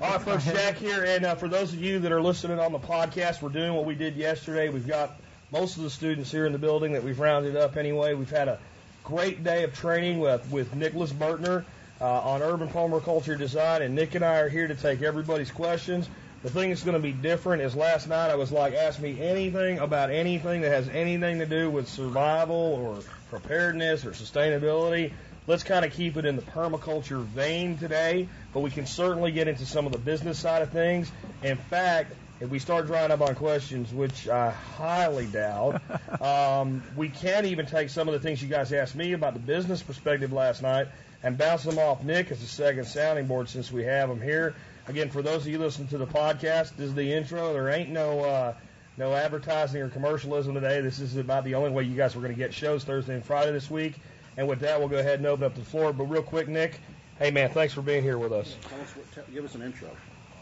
All right, folks, Jack here, and uh, for those of you that are listening on the podcast, we're doing what we did yesterday. We've got most of the students here in the building that we've rounded up anyway. We've had a great day of training with, with Nicholas Burtner uh, on urban permaculture design, and Nick and I are here to take everybody's questions. The thing that's going to be different is last night I was like, ask me anything about anything that has anything to do with survival or preparedness or sustainability. Let's kind of keep it in the permaculture vein today, but we can certainly get into some of the business side of things. In fact, if we start drying up on questions, which I highly doubt, um, we can even take some of the things you guys asked me about the business perspective last night and bounce them off Nick as a second sounding board since we have him here. Again, for those of you listening to the podcast, this is the intro. There ain't no uh, no advertising or commercialism today. This is about the only way you guys were going to get shows Thursday and Friday this week. And with that, we'll go ahead and open up the floor. But real quick, Nick, hey man, thanks for being here with us. Tell us what, tell, give us an intro.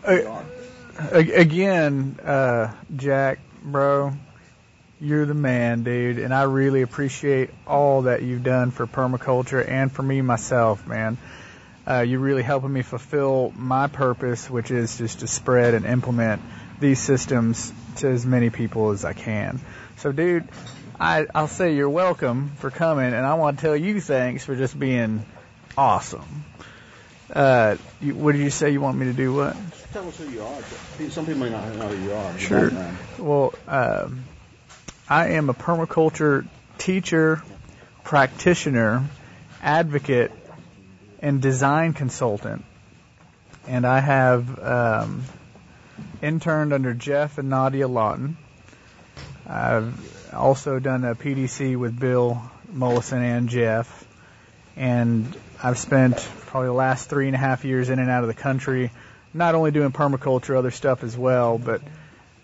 Uh, again, uh, Jack, bro, you're the man, dude, and I really appreciate all that you've done for permaculture and for me myself, man. Uh, you're really helping me fulfill my purpose, which is just to spread and implement these systems to as many people as I can. So, dude, I, I'll say you're welcome for coming, and I want to tell you thanks for just being awesome. Uh, you, what did you say you want me to do? What? Tell us who you are. Some people may not know who you are. Sure. Well, um, I am a permaculture teacher, practitioner, advocate, and design consultant. And I have um, interned under Geoff and Nadia Lawton. I've also done a PDC with Bill Mollison and Geoff. And I've spent probably the last three and a half years in and out of the country, not only doing permaculture, other stuff as well, but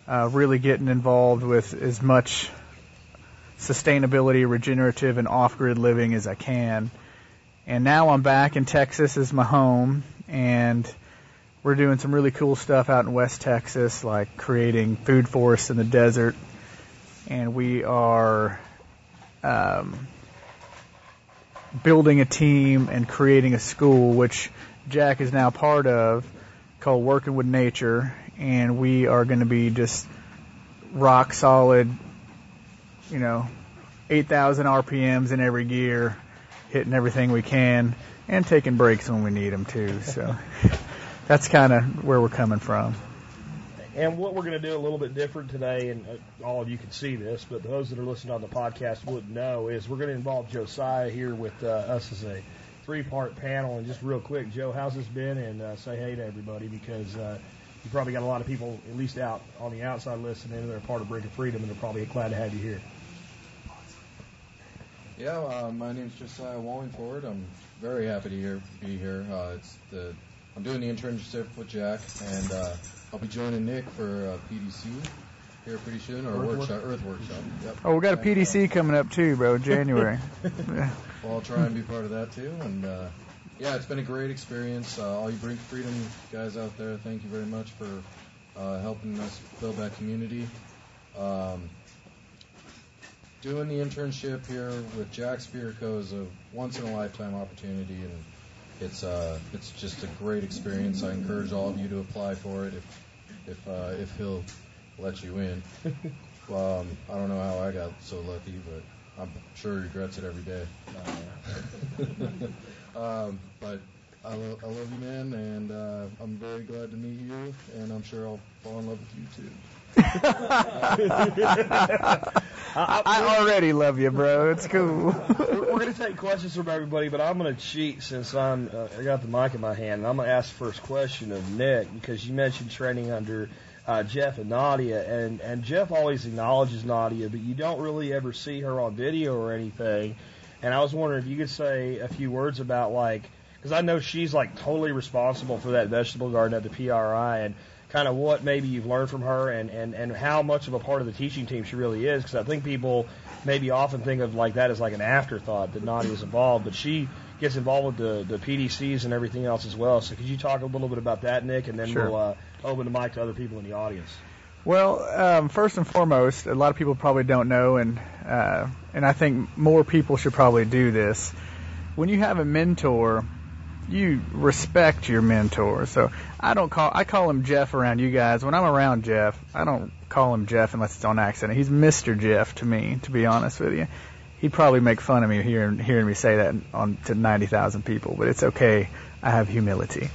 uh, really getting involved with as much sustainability, regenerative, and off-grid living as I can. And now I'm back in Texas as my home, and we're doing some really cool stuff out in West Texas, like creating food forests in the desert and we are um, building a team and creating a school, which Jack is now part of, called Working with Nature, and we are going to be just rock solid, you know, 8,000 RPMs in every gear, hitting everything we can, and taking breaks when we need them too. So that's kind of where we're coming from. And what we're going to do a little bit different today, and uh, all of you can see this, but those that are listening on the podcast wouldn't know, is we're going to involve Josiah here with uh, us as a three-part panel. And just real quick, Joe, how's this been? And uh, say hey to everybody because uh, you probably got a lot of people, at least out on the outside listening, that are part of of Freedom, and they're probably glad to have you here. Yeah, uh, my name's Josiah Wallingford. I'm very happy to here, be here. Uh, it's the I'm doing the internship with Jack, and uh, I'll be joining Nick for uh, PDC here pretty soon, or Earth workshop, Earth Workshop. Yep. Oh, we got a PDC coming up too, bro, January. yeah. Well, I'll try and be part of that too, and uh, yeah, it's been a great experience. Uh, all you Bring Freedom guys out there, thank you very much for uh, helping us build that community. Um, doing the internship here with Jack Spirko is a once in a lifetime opportunity, and it's uh, it's just a great experience. I encourage all of you to apply for it if if uh, if he'll let you in. um, I don't know how I got so lucky, but I'm sure he regrets it every day. um, but I, lo- I love you, man, and uh, I'm very glad to meet you, and I'm sure I'll fall in love with you too. I, already love you, bro. It's cool. We're going to take questions from everybody, but I'm going to cheat since I'm uh, I got the mic in my hand, and I'm going to ask the first question of Nick because you mentioned training under uh, Geoff and Nadia, and and Geoff always acknowledges Nadia, but you don't really ever see her on video or anything. And I was wondering if you could say a few words about like because I know she's like totally responsible for that vegetable garden at the PRI, and kind of what maybe you've learned from her and, and, and how much of a part of the teaching team she really is. Because I think people maybe often think of like that as like an afterthought that Nadia is involved, but she gets involved with the, the PDCs and everything else as well. So could you talk a little bit about that, Nick, and then sure. we'll uh, open the mic to other people in the audience. Well, um, first and foremost, a lot of people probably don't know, and uh, and I think more people should probably do this. When you have a mentor, you respect your mentor. So I don't call I call him Geoff around you guys. When I'm around Geoff, I don't call him Geoff unless it's on accident. He's Mr. Geoff to me, to be honest with you. He'd probably make fun of me hearing hearing me say that on to 90,000 people, but it's okay. I have humility.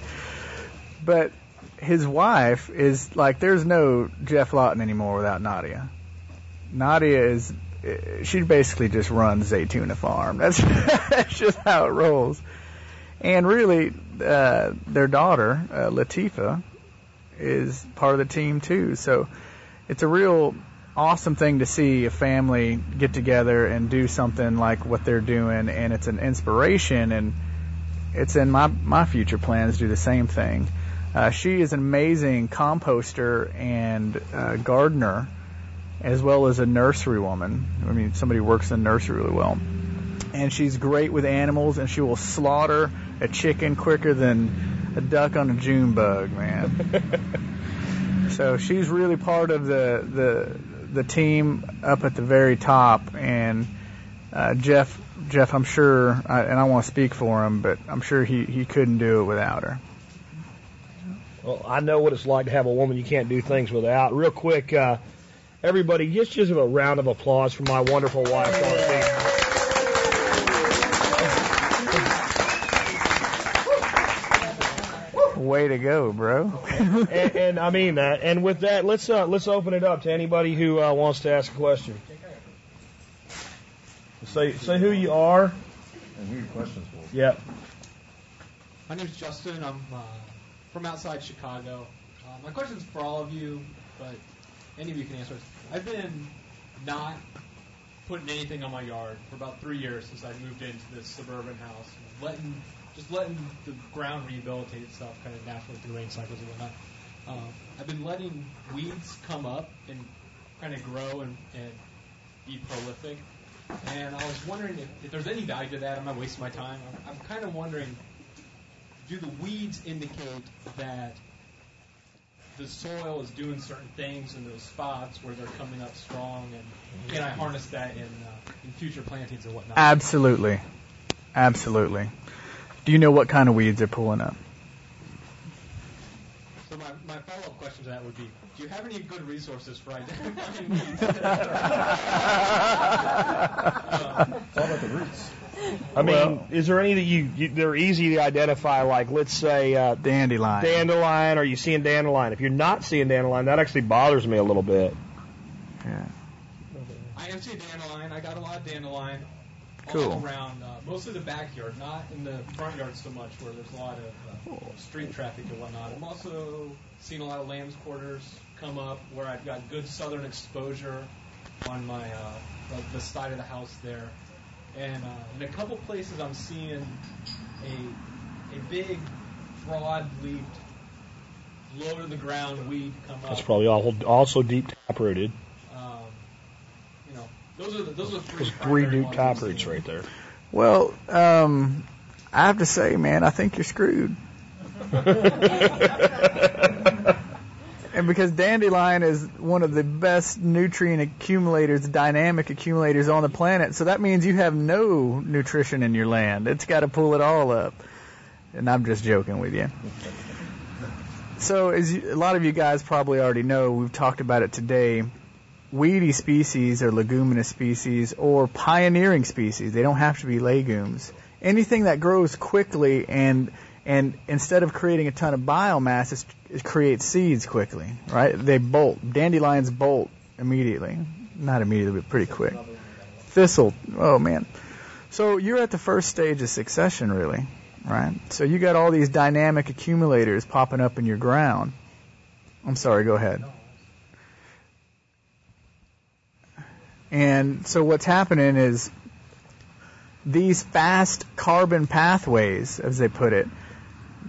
But his wife is like there's no Geoff Lawton anymore without Nadia. Nadia is eh, she basically just runs Zaytuna Farm. That's that's just how it rolls. And really, uh, their daughter uh, Latifa is part of the team too. So it's a real awesome thing to see a family get together and do something like what they're doing, and it's an inspiration. And it's in my my future plans to do the same thing. Uh, she is an amazing composter and uh, gardener as well as a nursery woman. I mean, somebody works in nursery really well. And she's great with animals, and she will slaughter a chicken quicker than a duck on a June bug, man. so she's really part of the the the team up at the very top. And uh, Geoff, Geoff, I'm sure, I, and I want to speak for him, but I'm sure he he couldn't do it without her. Well, I know what it's like to have a woman you can't do things without. Real quick. Uh, Everybody, just give a round of applause for my wonderful wife, Darcy. Way to go, bro! and, and, I mean that. And with that, let's uh, let's open it up to anybody who uh, wants to ask a question. Say say who you are. And who your questions for. Yeah. My name is Justin. I'm uh, from outside Chicago. Uh, my question's for all of you, but any of you can answer this. I've been not putting anything on my yard for about three years since I moved into this suburban house, letting just letting the ground rehabilitate itself kind of naturally through rain cycles and whatnot. Um, I've been letting weeds come up and kind of grow and, and be prolific. And I was wondering if, if there's any value to that. Am I wasting my time? I'm, I'm kind of wondering, do the weeds indicate that the soil is doing certain things in those spots where they're coming up strong, and can I harness that in uh, in future plantings or whatnot? Absolutely, absolutely. Do you know what kind of weeds are pulling up? So my, my follow-up question to that would be, do you have any good resources for identifying weeds? it's all about the roots. I mean, well, is there any that you, you they're easy to identify? Like, let's say uh, dandelion. Dandelion. Are you seeing dandelion? If you're not seeing dandelion, that actually bothers me a little bit. Yeah. I am seeing dandelion. I got a lot of dandelion cool. around, uh, mostly the backyard, not in the front yard so much, where there's a lot of uh, street traffic and whatnot. I'm also seeing a lot of lamb's quarters come up, where I've got good southern exposure on my uh, the, the side of the house there. And uh, in a couple places, I'm seeing a a big, broad-leaved, low to the ground weed come up. That's probably also deep taprooted. You know, those are the, those are three, those three deep taproots right there. Well, um, I have to say, man, I think you're screwed. And because dandelion is one of the best nutrient accumulators, dynamic accumulators on the planet, so that means you have no nutrition in your land. It's got to pull it all up. And I'm just joking with you. So, as you, a lot of you guys probably already know, we've talked about it today. Weedy species or leguminous species or pioneering species, they don't have to be legumes. Anything that grows quickly and and instead of creating a ton of biomass, it creates seeds quickly, right? They bolt. Dandelions bolt immediately. Not immediately, but pretty quick. Thistle, oh man. So you're at the first stage of succession, really, right? So you got all these dynamic accumulators popping up in your ground. I'm sorry, go ahead. And so what's happening is these fast carbon pathways, as they put it,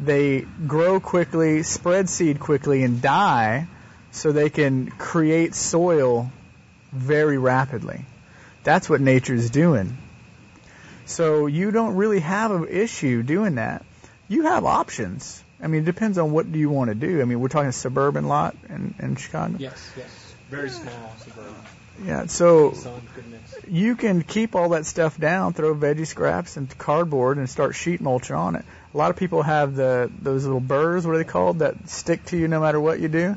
they grow quickly, spread seed quickly, and die so they can create soil very rapidly. That's what nature's doing. So you don't really have an issue doing that. You have options. I mean, it depends on what do you want to do. I mean, we're talking a suburban lot in, in Chicago. Yes, yes, very small suburban. Yeah, so sun, good mix. you can keep all that stuff down, throw veggie scraps and cardboard, and start sheet mulch on it. A lot of people have the those little burrs, what are they called, that stick to you no matter what you do.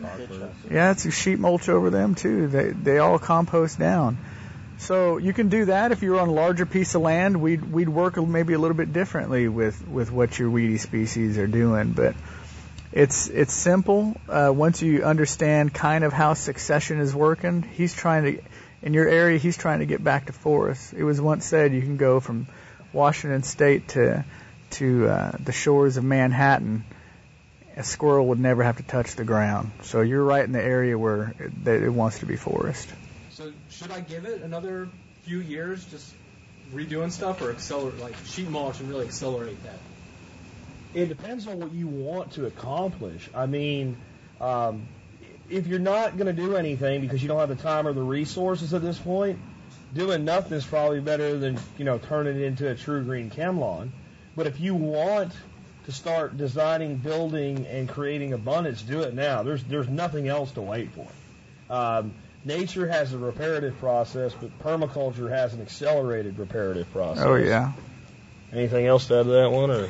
Yeah, it's a sheet mulch over them too. They they all compost down. So you can do that if you're on a larger piece of land. We'd we'd work maybe a little bit differently with with what your weedy species are doing, but it's it's simple. Uh, once you understand kind of how succession is working, he's trying to in your area. He's trying to get back to forests. It was once said you can go from Washington State to to uh, the shores of Manhattan. A squirrel would never have to touch the ground. So you're right in the area where it, that it wants to be forest. So should I give it another few years, just redoing stuff, or accelerate, like sheet mulch and really accelerate that? It depends on what you want to accomplish. I mean, um, if you're not going to do anything because you don't have the time or the resources at this point, doing nothing is probably better than you know turning it into a true green chem lawn. But if you want to start designing, building, and creating abundance, do it now. There's there's nothing else to wait for. Um, nature has a reparative process, but permaculture has an accelerated reparative process. Oh yeah. Anything else to add to that one, or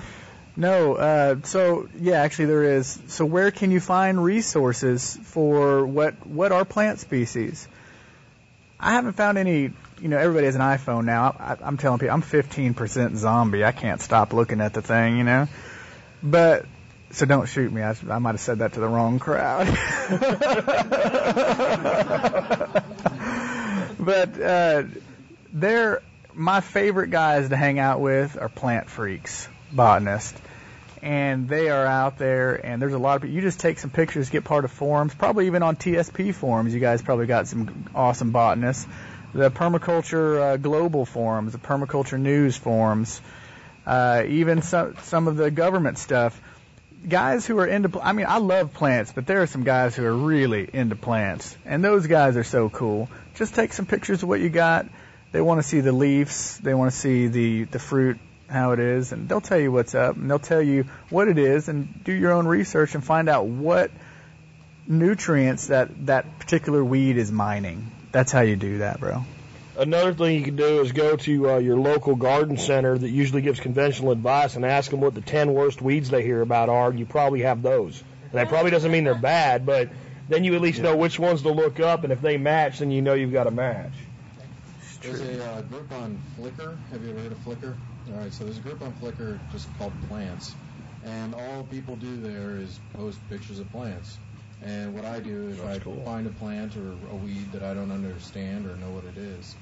No, uh, so yeah, actually there is. So where can you find resources for what what are plant species? I haven't found any. You know, everybody has an iPhone now. I, I'm telling people, I'm 15% zombie. I can't stop looking at the thing. You know, but so don't shoot me. I, I might have said that to the wrong crowd. but uh, they're my favorite guys to hang out with are plant freaks, botanists, and they are out there. And there's a lot of you just take some pictures, get part of forums, probably even on TSP forums. You guys probably got some awesome botanists. The permaculture uh, global forums, the permaculture news forums, uh, even some some of the government stuff. Guys who are into, I mean, I love plants, but there are some guys who are really into plants, and those guys are so cool. Just take some pictures of what you got. They want to see the leaves, they want to see the the fruit, how it is, and they'll tell you what's up, and they'll tell you what it is, and do your own research and find out what nutrients that that particular weed is mining. That's how you do that, bro. Another thing you can do is go to uh, your local garden center that usually gives conventional advice and ask them what the 10 worst weeds they hear about are, and you probably have those. And that probably doesn't mean they're bad, but then you at least know which ones to look up, and if they match, then you know you've got a match. There's a uh, group on Flickr. Have you ever heard of Flickr? All right, so there's a group on Flickr just called Plants, and all people do there is post pictures of plants. And what I do is That's I cool. find a plant or a weed that I don't understand or know what it is.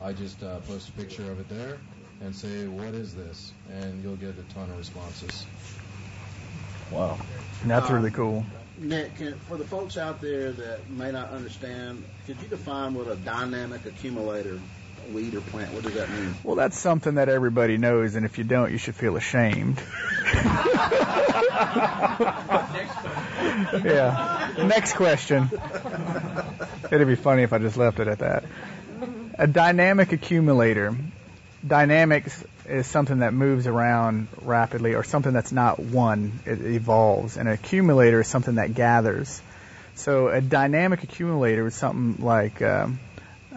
I just uh, post a picture of it there and say, "What is this?" And you'll get a ton of responses. Wow. That's Um, really cool. Nick, can, for the folks out there that may not understand, could you define what a dynamic accumulator weed or plant? What does that mean? Well, that's something that everybody knows, and if you don't, you should feel ashamed. yeah. Next question. It'd be funny if I just left it at that. A dynamic accumulator. Dynamics is something that moves around rapidly, or something that's not one. It evolves. And an accumulator is something that gathers. So a dynamic accumulator is something like. Um,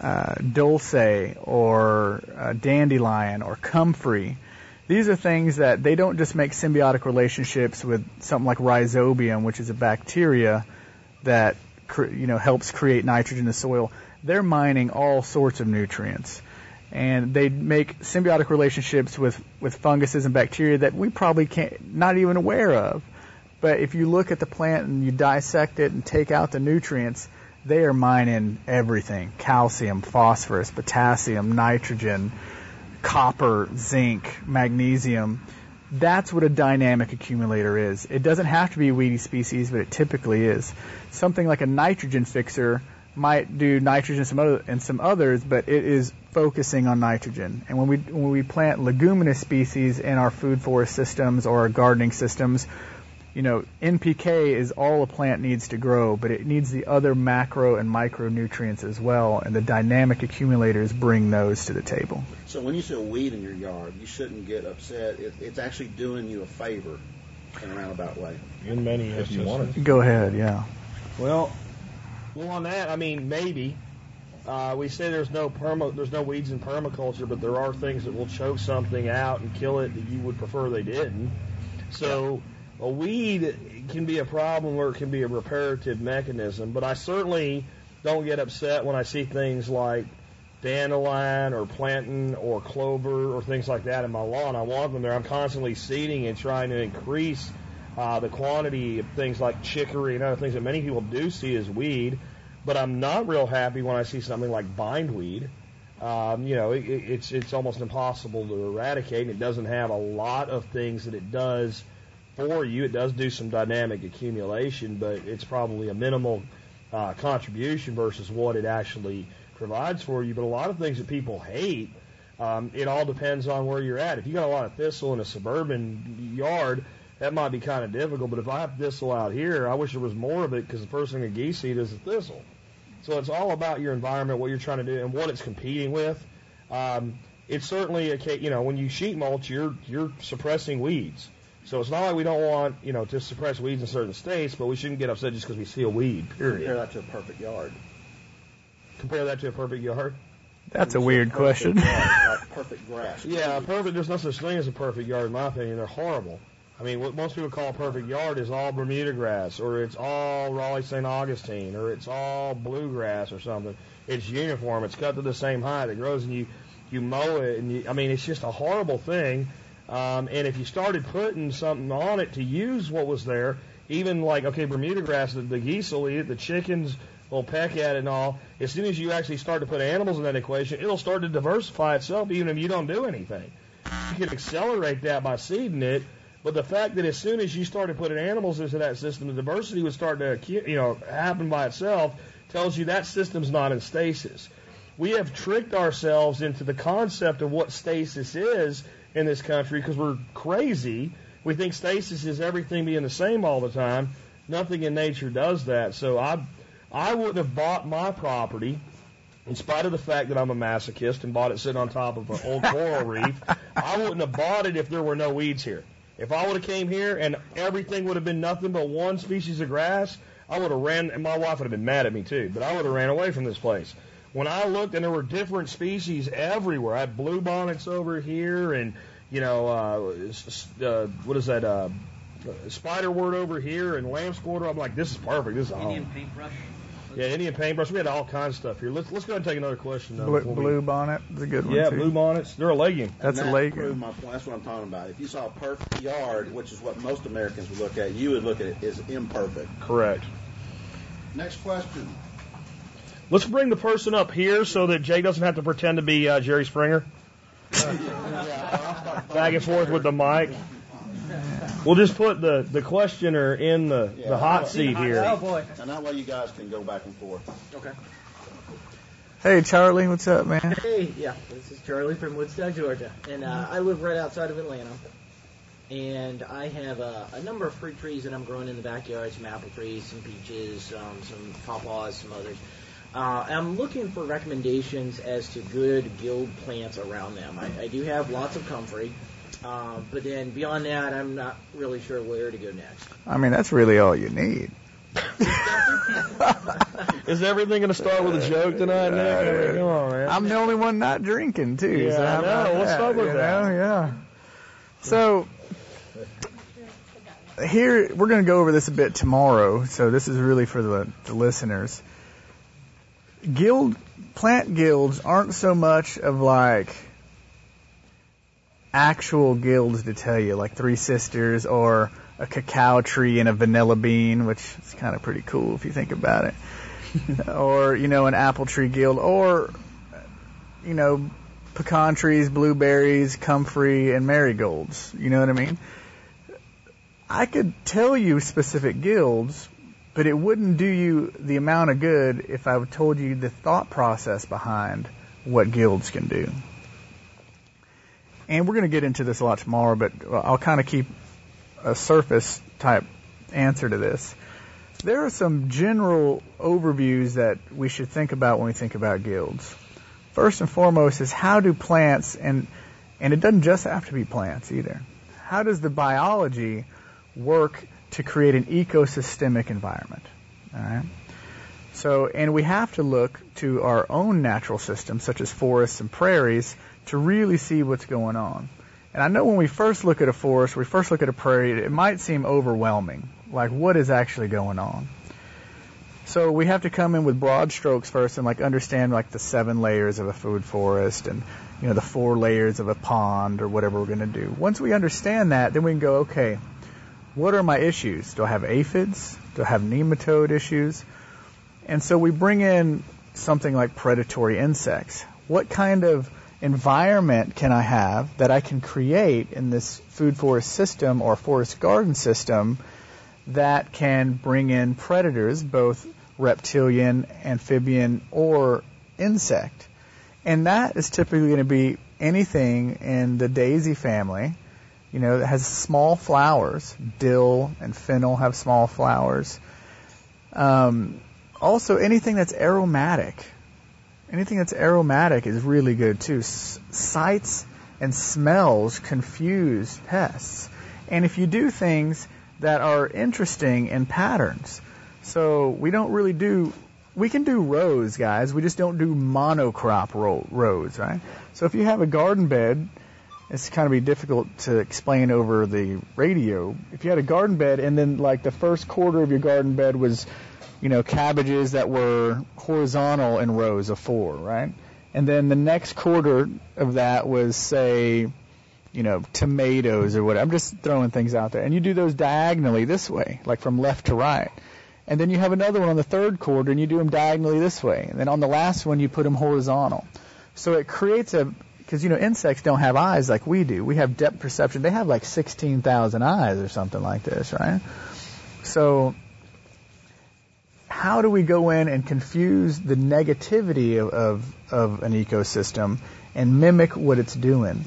uh, dulce or uh, dandelion or comfrey. These are things that they don't just make symbiotic relationships with something like rhizobium, which is a bacteria that cr- you know helps create nitrogen in the soil. They're mining all sorts of nutrients, and they make symbiotic relationships with with funguses and bacteria that we probably can't not even aware of. But if you look at the plant and you dissect it and take out the nutrients, they are mining everything calcium, phosphorus, potassium, nitrogen, copper, zinc, magnesium. That's what a dynamic accumulator is. It doesn't have to be a weedy species, but it typically is. Something like a nitrogen fixer might do nitrogen some other, and some others, but it is focusing on nitrogen. And when we when we plant leguminous species in our food forest systems or our gardening systems, you know, NPK is all a plant needs to grow, but it needs the other macro and micronutrients as well, and the dynamic accumulators bring those to the table. So when you see a weed in your yard, you shouldn't get upset. It, it's actually doing you a favor in a roundabout way. In many If you want it. Go ahead, yeah. Well, well, on that, I mean, maybe. Uh, we say there's no perma, there's no weeds in permaculture, but there are things that will choke something out and kill it that you would prefer they didn't. So a weed can be a problem or it can be a reparative mechanism. But I certainly don't get upset when I see things like dandelion or plantain or clover or things like that in my lawn. I want them there. I'm constantly seeding and trying to increase uh, the quantity of things like chicory and other things that many people do see as weed. But I'm not real happy when I see something like bindweed. Um, you know, it, it's it's almost impossible to eradicate. And it doesn't have a lot of things that it does for you. It does do some dynamic accumulation, but it's probably a minimal uh, contribution versus what it actually provides for you. But a lot of things that people hate, um, it all depends on where you're at. If you got a lot of thistle in a suburban yard, that might be kind of difficult. But if I have thistle out here, I wish there was more of it because the first thing a geese eat is the thistle. So it's all about your environment, what you're trying to do, and what it's competing with. Um, it's certainly a you know when you sheet mulch, you're you're suppressing weeds. So it's not like we don't want you know to suppress weeds in certain states, but we shouldn't get upset just because we see a weed. period. Compare that to a perfect yard. Compare that to a perfect yard. That's a weird Perfect question. yard, like perfect grass. Yeah, perfect. There's no such thing as a perfect yard, in my opinion. They're horrible. I mean, what most people call a perfect yard is all Bermuda grass, or it's all Raleigh St. Augustine, or it's all bluegrass or something. It's uniform. It's cut to the same height. It grows, and you you mow it, and you, I mean, it's just a horrible thing. Um, and if you started putting something on it to use what was there, even like okay, Bermuda grass, the, the geese will eat it, the chickens will peck at it and all. As soon as you actually start to put animals in that equation, it'll start to diversify itself, even if you don't do anything. You can accelerate that by seeding it. But the fact that as soon as you started putting animals into that system, the diversity would start to you know happen by itself tells you that system's not in stasis. We have tricked ourselves into the concept of what stasis is in this country because we're crazy. We think stasis is everything being the same all the time. Nothing in nature does that. So I I wouldn't have bought my property in spite of the fact that I'm a masochist and bought it sitting on top of an old coral reef. I wouldn't have bought it if there were no weeds here. If I would have came here and everything would have been nothing but one species of grass, I would have ran, and my wife would have been mad at me too, but I would have ran away from this place. When I looked and there were different species everywhere, I had blue bonnets over here and, you know, uh, uh, what is that, uh, spiderwort over here and lamb's quarter. I'm like, this is perfect. This is home. Indian paintbrush. Yeah, Indian paintbrush. We had all kinds of stuff here. Let's let's go ahead and take another question. Though, Blue, before we- bonnet is a good one Yeah, too. blue bonnets. They're a legume. That's and a that legume. my point. That's what I'm talking about. If you saw a perfect yard, which is what most Americans would look at, you would look at it as imperfect. Correct. Next question. Let's bring the person up here so that Jay doesn't have to pretend to be uh, Jerry Springer. Back and forth with the mic. We'll just put the, the questioner in the, the hot seat here. Oh boy. And that way you guys can go back and forth. Okay. Hey Charlie, what's up, man? Hey, yeah, this is Charlie from Woodstock, Georgia, and uh, I live right outside of Atlanta. And I have uh, a number of fruit trees that I'm growing in the backyard. Some apple trees, some peaches, um, some pawpaws, some others. Uh, I'm looking for recommendations as to good guild plants around them. I, I do have lots of comfrey, uh, but then beyond that, I'm not really sure where to go next. I mean, that's really all you need. Is everything going to start with a joke tonight, Nick? I mean, come on, man. I'm the only one not drinking too. Yeah, so I how about know. What's that, up with that? know? Yeah. So here we're going to go over this a bit tomorrow. So this is really for the, the listeners. Guild plant guilds aren't so much of like actual guilds to tell you, like Three Sisters or a cacao tree and a vanilla bean, which is kind of pretty cool if you think about it. or you know an apple tree guild, or you know pecan trees, blueberries, comfrey, and marigolds. You know what I mean? I could tell you specific guilds, but it wouldn't do you the amount of good if I told you the thought process behind what guilds can do. And we're going to get into this a lot tomorrow, but I'll kind of keep a surface type answer to this. There are some general overviews that we should think about when we think about guilds. First and foremost is how do plants and and it doesn't just have to be plants either. How does the biology work to create an ecosystemic environment? All right. So, and we have to look to our own natural systems, such as forests and prairies, to really see what's going on. And I know when we first look at a forest, we first look at a prairie, it might seem overwhelming. Like, what is actually going on? So we have to come in with broad strokes first and like understand like the seven layers of a food forest and you know the four layers of a pond or whatever we're going to do. Once we understand that, then we can go, okay, what are my issues? Do I have aphids? Do I have nematode issues? And so we bring in something like predatory insects. What kind of environment can I have that I can create in this food forest system or forest garden system that can bring in predators, both reptilian, amphibian, or insect? And that is typically going to be anything in the daisy family, you know, that has small flowers. Dill and fennel have small flowers. Um, also, anything that's aromatic. Anything that's aromatic is really good too. S- sights and smells confuse pests. And if you do things that are interesting in patterns, so we don't really do, we can do rows, guys. We just don't do monocrop ro- rows, right? So if you have a garden bed, it's kind of be difficult to explain over the radio. If you had a garden bed and then like the first quarter of your garden bed was you know, cabbages that were horizontal in rows of four, right? And then the next quarter of that was, say, you know, tomatoes or whatever. I'm just throwing things out there. And you do those diagonally this way, like from left to right. And then you have another one on the third quarter and you do them diagonally this way. And then on the last one, you put them horizontal. So it creates a, because, you know, insects don't have eyes like we do. We have depth perception. They have like 16,000 eyes or something like this, right? So how do we go in and confuse the negativity of, of, of an ecosystem and mimic what it's doing?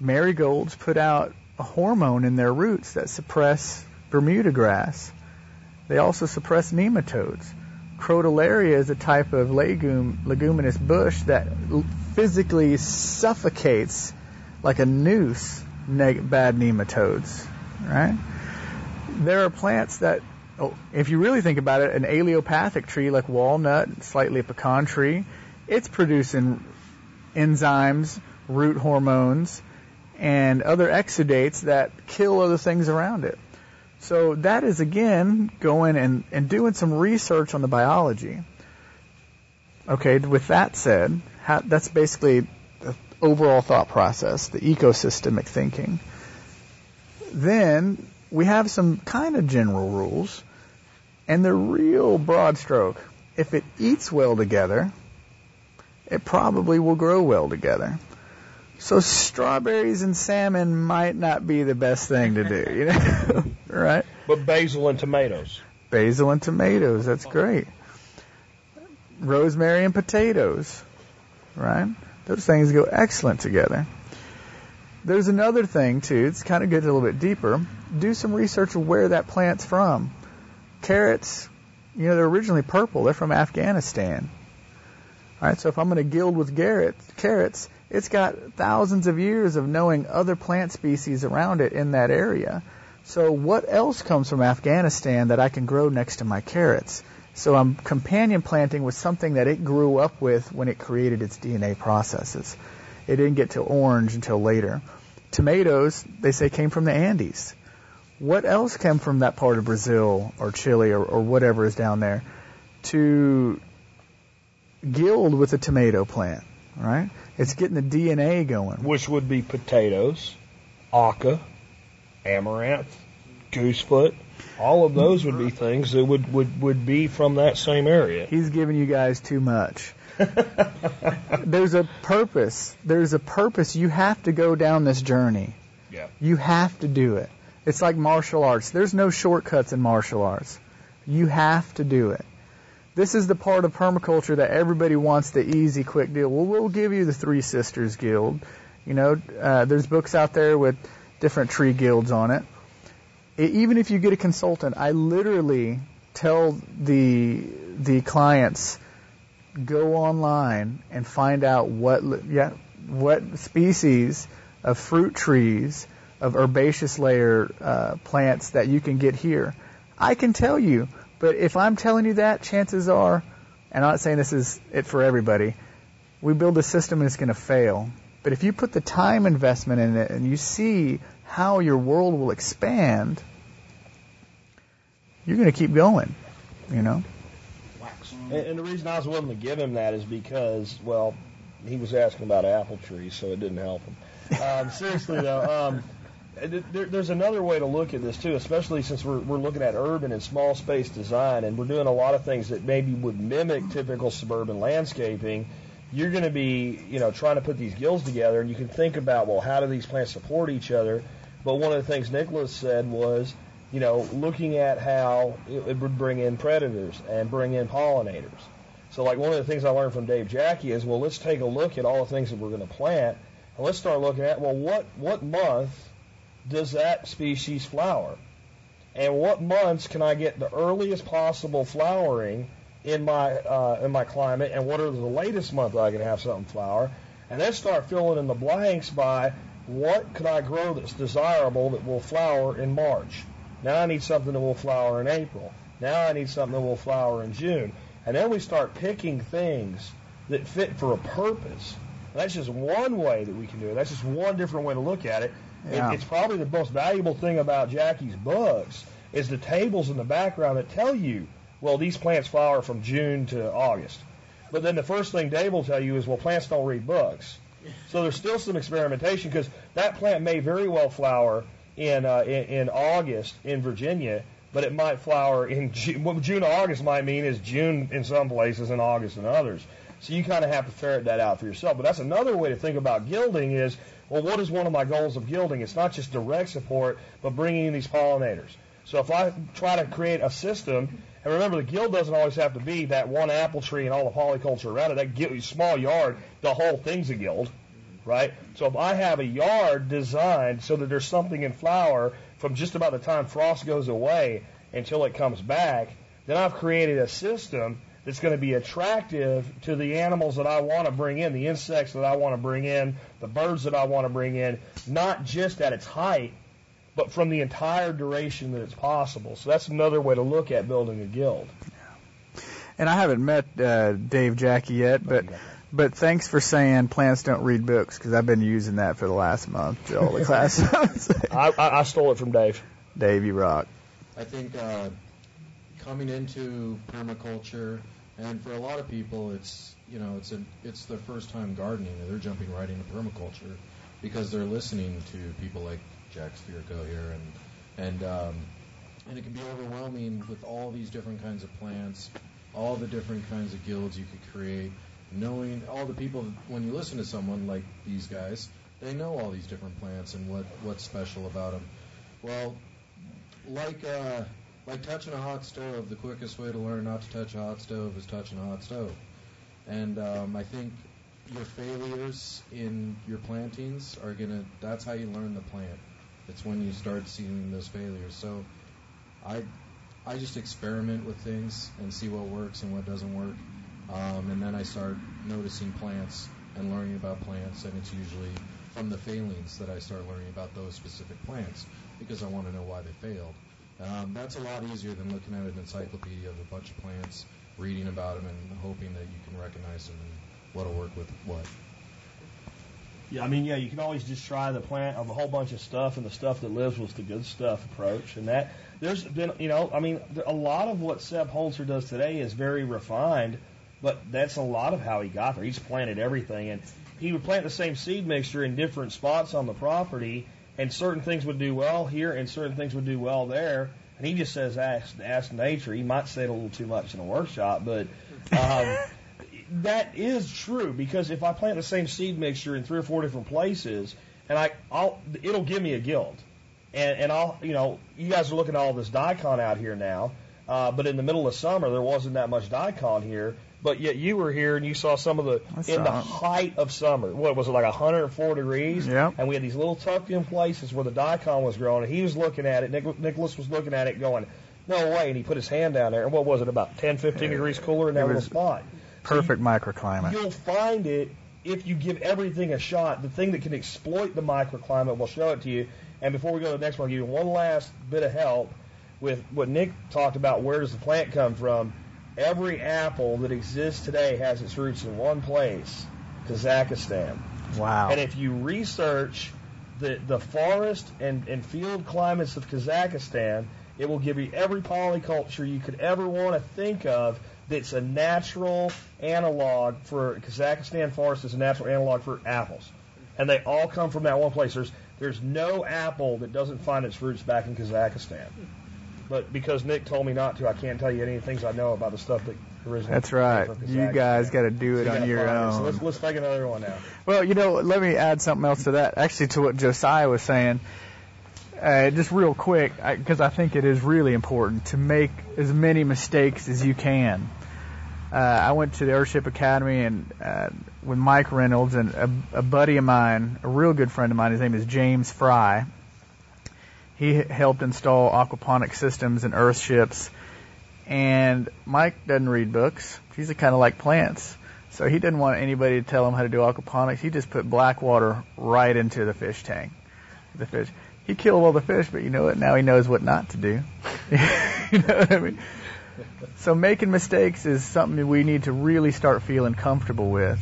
Marigolds put out a hormone in their roots that suppress Bermuda grass. They also suppress nematodes. Crotalaria is a type of legum, leguminous bush that physically suffocates like a noose neg- bad nematodes, right? There are plants that oh, if you really think about it, an allelopathic tree like walnut, slightly a pecan tree, it's producing enzymes, root hormones, and other exudates that kill other things around it. So that is again going and, and doing some research on the biology. Okay, with that said, how, that's basically the overall thought process, the ecosystemic thinking. Then we have some kind of general rules and the real broad stroke, if it eats well together, it probably will grow well together. So strawberries and salmon might not be the best thing to do, you know, right? But basil and tomatoes. Basil and tomatoes, that's great. Rosemary and potatoes, right? Those things go excellent together. There's another thing too. It's kind of gets a little bit deeper. Do some research of where that plant's from carrots, you know, they're originally purple. They're from Afghanistan. All right, so if I'm going to guild with carrots, it's got thousands of years of knowing other plant species around it in that area. So what else comes from Afghanistan that I can grow next to my carrots? So I'm companion planting with something that it grew up with when it created its DNA processes. It didn't get to orange until later. Tomatoes, they say, came from the Andes what else came from that part of Brazil or Chile or, or whatever is down there to guild with a tomato plant, right? It's getting the DNA going. Which would be potatoes, oca, amaranth, goosefoot. All of those would be things that would, would, would be from that same area. He's giving you guys too much. There's a purpose. There's a purpose. You have to go down this journey. Yeah. You have to do it. It's like martial arts. There's no shortcuts in martial arts. You have to do it. This is the part of permaculture that everybody wants the easy, quick deal. Well, we'll give you the Three Sisters Guild. You know, uh, there's books out there with different tree guilds on it. Even if you get a consultant, I literally tell the the clients go online and find out what yeah what species of fruit trees of herbaceous layer uh, plants that you can get here. I can tell you But if I'm telling you that, chances are, and I'm not saying this is it for everybody, we build a system and it's going to fail. But if you put the time investment in it and you see how your world will expand, you're going to keep going, you know? And, and the reason I was willing to give him that is because, well, he was asking about apple trees, so it didn't help him. Um, seriously though, um, there, there's another way to look at this too, especially since we're, we're looking at urban and small space design, and we're doing a lot of things that maybe would mimic typical suburban landscaping. You're going to be, you know, trying to put these guilds together, and you can think about, well, how do these plants support each other? But one of the things Nicholas said was, you know, looking at how it, it would bring in predators and bring in pollinators. So, like one of the things I learned from Dave Jacke is, well, let's take a look at all the things that we're going to plant, and let's start looking at, well, what what month does that species flower? And what months can I get the earliest possible flowering in my uh, in my climate? And what are the latest month I can have something flower? And then start filling in the blanks by what could I grow that's desirable that will flower in March? Now I need something that will flower in April. Now I need something that will flower in June. And then we start picking things that fit for a purpose. And that's just one way that we can do it. That's just one different way to look at it. Yeah. It, it's probably the most valuable thing about Jacke's books is the tables in the background that tell you, well, these plants flower from June to August. But then the first thing Dave will tell you is, well, plants don't read books. So there's still some experimentation because that plant may very well flower in, uh, in in August in Virginia, but it might flower in June. What June August might mean is June in some places and August in others. So you kind of have to ferret that out for yourself. But that's another way to think about guilding is, well, what is one of my goals of guilding? It's not just direct support, but bringing in these pollinators. So if I try to create a system, and remember the guild doesn't always have to be that one apple tree and all the polyculture around it. That guild, small yard, the whole thing's a guild, right? So if I have a yard designed so that there's something in flower from just about the time frost goes away until it comes back, then I've created a system that's going to be attractive to the animals that I want to bring in, the insects that I want to bring in, the birds that I want to bring in, not just at its height, but from the entire duration that it's possible. So that's another way to look at building a guild. And I haven't met uh, Dave Jacke yet, but but thanks for saying plants don't read books because I've been using that for the last month to all the classes. I, I, I stole it from Dave. Dave, you rock. I think uh, coming into permaculture, and for a lot of people, it's you know it's a it's their first time gardening, and they're jumping right into permaculture because they're listening to people like Jack Spirko here, and and um, and it can be overwhelming with all these different kinds of plants, all the different kinds of guilds you could create, knowing all the people. When you listen to someone like these guys, they know all these different plants and what what's special about them. Well, like uh, like touching a hot stove, the quickest way to learn not to touch a hot stove is touching a hot stove. And um, I think your failures in your plantings are gonna. That's how you learn the plant. It's when you start seeing those failures. So I I just experiment with things and see what works and what doesn't work. Um, and then I start noticing plants and learning about plants, and it's usually from the failings that I start learning about those specific plants because I want to know why they failed. Um, that's a lot easier than looking at an encyclopedia of a bunch of plants, reading about them, and hoping that you can recognize them and what'll work with what. Yeah, I mean, yeah, you can always just try the plant of a whole bunch of stuff, and the stuff that lives was the good stuff approach. And that there's been, you know, I mean, a lot of what Sepp Holzer does today is very refined, but that's a lot of how he got there. He's planted everything, and he would plant the same seed mixture in different spots on the property, and certain things would do well here, and certain things would do well there. And he just says, "Ask, ask nature." He might say it a little too much in a workshop, but. Um, that is true because if I plant the same seed mixture in three or four different places, and I, I'll, it'll give me a guild, and and I'll, you know, you guys are looking at all this daikon out here now, uh, but in the middle of summer there wasn't that much daikon here, but yet you were here and you saw some of the I in the height of summer. What was it like 104 degrees? Yep. And we had these little tucked in places where the daikon was growing, and he was looking at it. Nic- Nicholas was looking at it, going, "No way!" And he put his hand down there, and what was it about 10, 15 degrees cooler in that little spot? So you- Perfect microclimate. You'll find it if you give everything a shot. The thing that can exploit the microclimate will show it to you. And before we go to the next one, I'll give you one last bit of help. with what Nick talked about, where does the plant come from? Every apple that exists today has its roots in one place, Kazakhstan. Wow. And if you research the, the forest and, and field climates of Kazakhstan, it will give you every polyculture you could ever want to think of that's a natural analog for Kazakhstan forest is a natural analog for apples. And they all come from that one place. There's there's no apple that doesn't find its roots back in Kazakhstan. But because Nick told me not to, I can't tell you any things I know about the stuff that originally. That's right. You guys got to do it you on your it. So own. let's let's take another one now. Well, you know, let me add something else to that. Actually, to what Josiah was saying, uh, just real quick, because I, think it is really important to make as many mistakes as you can. Uh, I went to the Earthship Academy and uh, with Mike Reynolds and a, a buddy of mine, a real good friend of mine. His name is James Fry. He helped install aquaponic systems in Earthships. And Mike doesn't read books. He's kind of like plants. So he didn't want anybody to tell him how to do aquaponics. He just put black water right into the fish tank. The fish. He killed all the fish, but you know what? Now he knows what not to do. you know what I mean? So making mistakes is something we need to really start feeling comfortable with.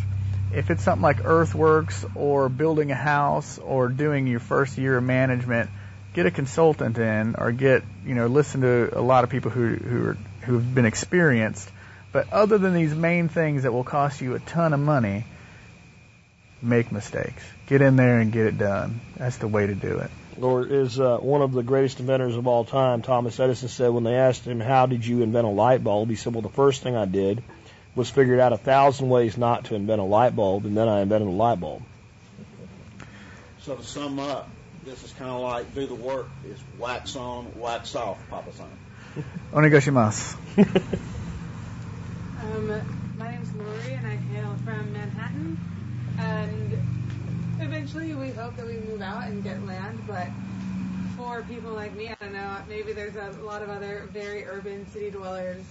If it's something like earthworks or building a house or doing your first year of management, get a consultant in or get, you know, listen to a lot of people who who are who've been experienced. But other than these main things that will cost you a ton of money, make mistakes. Get in there and get it done. That's the way to do it. Or is uh, one of the greatest inventors of all time, Thomas Edison, said when they asked him, How did you invent a light bulb? He said, Well, the first thing I did was figured out a thousand ways not to invent a light bulb, and then I invented a light bulb. So to sum up, this is kind of like do the work is wax on, wax off, Papa San. Onegashimasu. Um, my name's Lori, and I hail from Manhattan. And eventually, we hope that we move out and get land. But for people like me, I don't know. Maybe there's a lot of other very urban city dwellers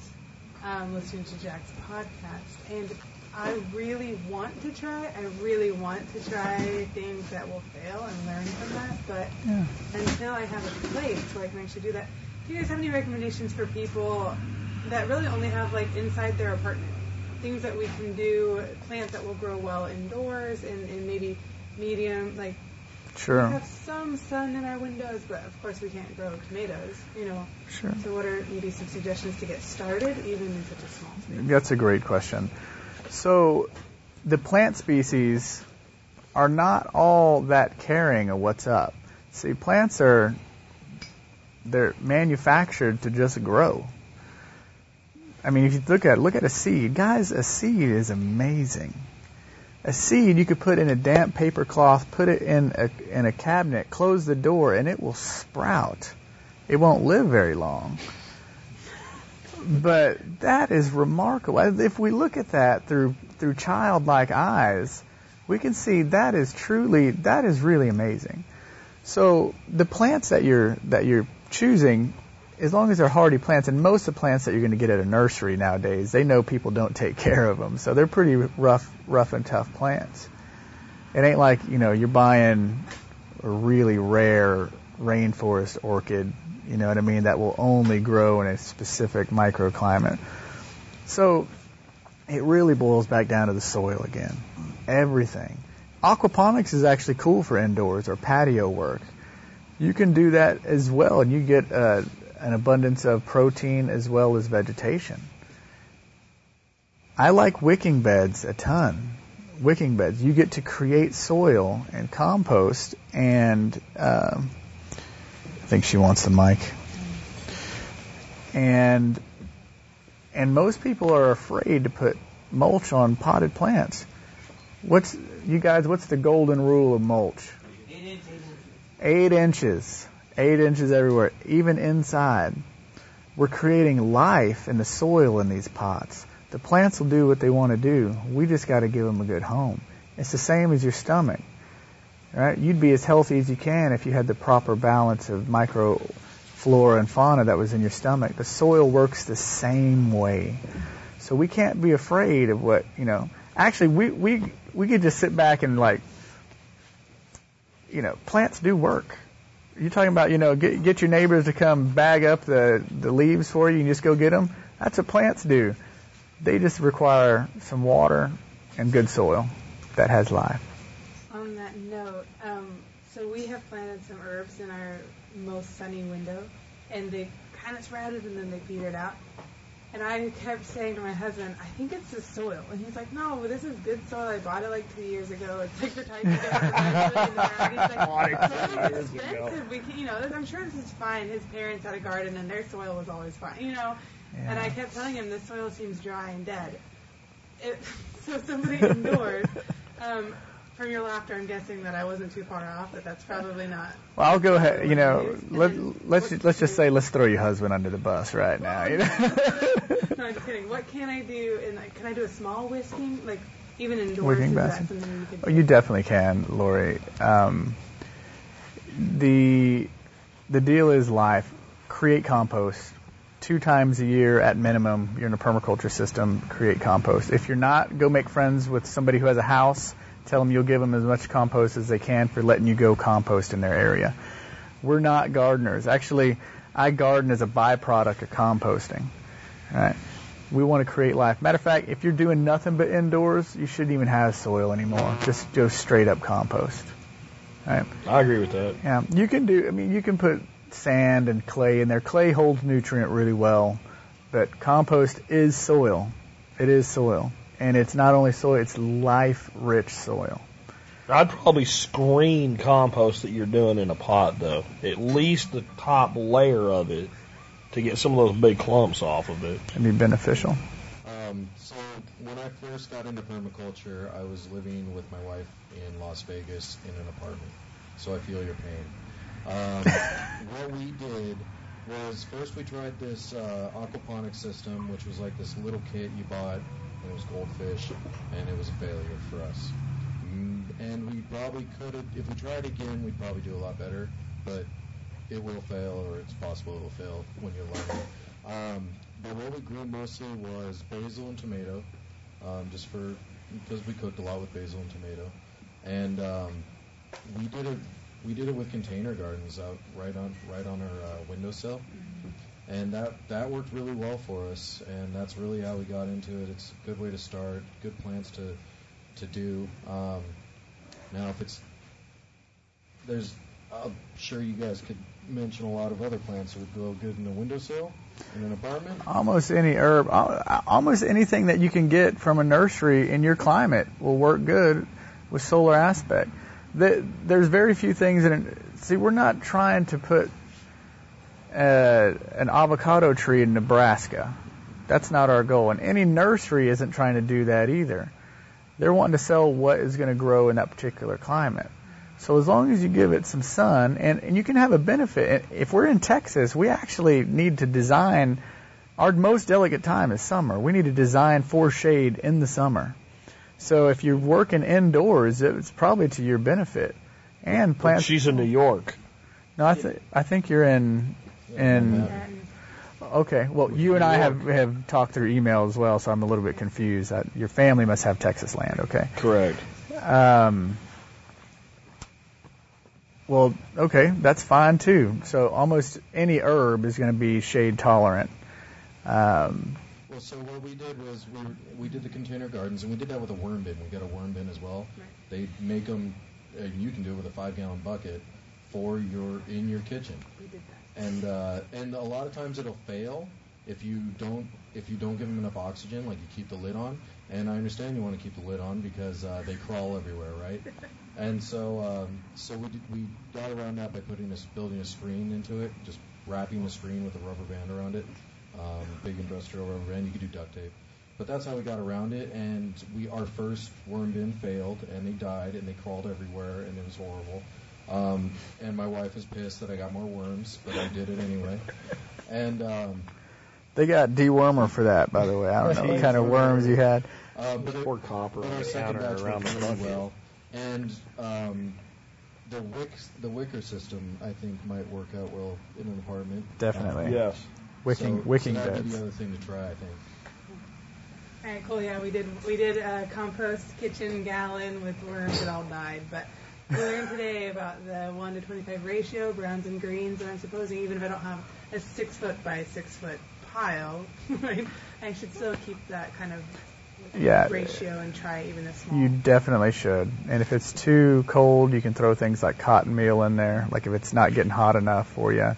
um, listening to Jack's podcast, and I really want to try. I really want to try things that will fail and learn from that. But Yeah. until I have a place where I can actually do that, do you guys have any recommendations for people that really only have like inside their apartment things that we can do, plants that will grow well indoors and, and maybe medium like we Sure. have some sun in our windows, but of course we can't grow tomatoes, you know. Sure. So what are maybe some suggestions to get started even in such a small space? That's a great question. So, the plant species are not all that caring of what's up. See, plants are they're manufactured to just grow. I mean, if you look at look at a seed, guys, a seed is amazing. A seed you could put in a damp paper cloth, put it in a in a cabinet, close the door, and it will sprout. It won't live very long. But that is remarkable. If we look at that through through childlike eyes, we can see that is truly that is really amazing. So the plants that you're that you're choosing, as long as they're hardy plants, and most of the plants that you're going to get at a nursery nowadays, they know people don't take care of them, so they're pretty rough, rough and tough plants. It ain't like you know you're buying a really rare rainforest orchid, you know what I mean, that will only grow in a specific microclimate. So it really boils back down to the soil again. Everything. Aquaponics is actually cool for indoors or patio work. You can do that as well, and you get uh, an abundance of protein as well as vegetation. I like wicking beds a ton. Wicking beds. You get to create soil and compost, and um, I think she wants the mic. And and most people are afraid to put mulch on potted plants. What's you guys? What's the golden rule of mulch? Eight inches. Eight inches everywhere, even inside. We're creating life in the soil in these pots. The plants will do what they want to do. We just got to give them a good home. It's the same as your stomach. Right? You'd be as healthy as you can if you had the proper balance of microflora and fauna that was in your stomach. The soil works the same way. So we can't be afraid of what, you know. Actually, we we we could just sit back and like you know, plants do work. You're talking about you know get get your neighbors to come bag up the the leaves for you and just go get them. That's what plants do. They just require some water and good soil that has life. On that note, um, so we have planted some herbs in our most sunny window, and they kind of sprouted and then they petered out. And I kept saying to my husband, I think it's the soil. And he's like, No, this is good soil. I bought it like two years ago. It's like the type of thing that I put in there. And he's like, Bought it two "Well, it's expensive. We can, you know, I'm sure this is fine. His parents had a garden and their soil was always fine, you know. And I kept telling him this soil seems dry and dead. It, so somebody indoors. Um, from your laughter, I'm guessing that I wasn't too far off. But that's probably not. Well, I'll go ahead. You know, let let's ju- let's just say let's throw your husband under the bus right now. You know? no, I'm just kidding. What can I do? And like, can I do a small whisking, like even indoors? Whisking is that basin? something you Oh, you definitely can, Lori. Um, the the deal is life. Create compost two times a year at minimum. You're in a permaculture system. Create compost. If you're not, go make friends with somebody who has a house. Tell them you'll give them as much compost as they can for letting you go compost in their area. We're not gardeners. Actually, I garden as a byproduct of composting. Right. We want to create life. Matter of fact, if you're doing nothing but indoors, you shouldn't even have soil anymore. Just go straight up compost. Right? I agree with that. Yeah. You can do. I mean, you can put sand and clay in there. Clay holds nutrient really well, but compost is soil. It is soil, and it's not only soil; it's life-rich soil. I'd probably screen compost that you're doing in a pot, though. At least the top layer of it to get some of those big clumps off of it. It'd be beneficial. Um, so when I first got into permaculture, I was living with my wife in Las Vegas in an apartment. So I feel your pain. Um, what we did was first we tried this uh, aquaponic system, which was like this little kit you bought, and it was goldfish, and it was a failure for us. Mm, And we probably could have, if we tried again, we'd probably do a lot better, but it will fail, or it's possible it will fail when you're learning. Um, but what we grew mostly was basil and tomato, um, just for because we cooked a lot with basil and tomato, and um, we did it. We did it with container gardens out right on right on our uh, windowsill, and that that worked really well for us. And that's really how we got into it. It's a good way to start, good plants to to do. Um, now, if it's there's, I'm sure you guys could mention a lot of other plants that would go good in a windowsill in an apartment. Almost any herb, almost anything that you can get from a nursery in your climate will work good with solar aspect. There's very few things that, see, we're not trying to put uh, an avocado tree in Nebraska. That's not our goal. And any nursery isn't trying to do that either. They're wanting to sell what is going to grow in that particular climate. So as long as you give it some sun, and, and you can have a benefit. If we're in Texas, we actually need to design. Our most delicate time is summer. We need to design for shade in the summer. So if you're working indoors, it's probably to your benefit. And plants. She's in New York. No, I, th- I think you're in. And Okay, well, you and I have have talked through email as well, so I'm a little bit confused. Uh, your family must have Texas land, okay? Correct. Um, well, okay, that's fine too. So almost any herb is going to be shade tolerant. Um, Well, so what we did was we we did the container gardens, and we did that with a worm bin. We got a worm bin as well. They make them. Uh, you can do it with a five gallon bucket for your in your kitchen, we did that. And uh, and a lot of times it'll fail if you don't if you don't give them enough oxygen, like you keep the lid on. And I understand you want to keep the lid on because uh, they crawl everywhere, right? And so um, so we did, we got around that by putting this building a screen into it, just wrapping the screen with a rubber band around it, um, big industrial rubber band. You could do duct tape. But that's how we got around it, and we our first worm bin failed, and they died, and they crawled everywhere, and it was horrible. Um, and my wife is pissed that I got more worms, but I did it anyway. And um, they got dewormer for that, by the way. I don't know what kind of worms you had. uh, but, it, Pour copper but on our the second counter batch around worked the really bucket. well, and um, the wick the wicker system I think might work out well in an apartment. Definitely. Yes. Wicking, so, wicking so that'd be beds. the other thing to try, I think. All right, cool. Yeah, we did we did a compost kitchen gallon with worms that all died, but We learned today about the 1 to 25 ratio, browns and greens, and I'm supposing even if I don't have a 6 foot by 6 foot pile, right, I should still keep that kind of Yeah. ratio and try even a small. You definitely should. And if it's too cold, you can throw things like cotton meal in there. Like if it's not getting hot enough for you,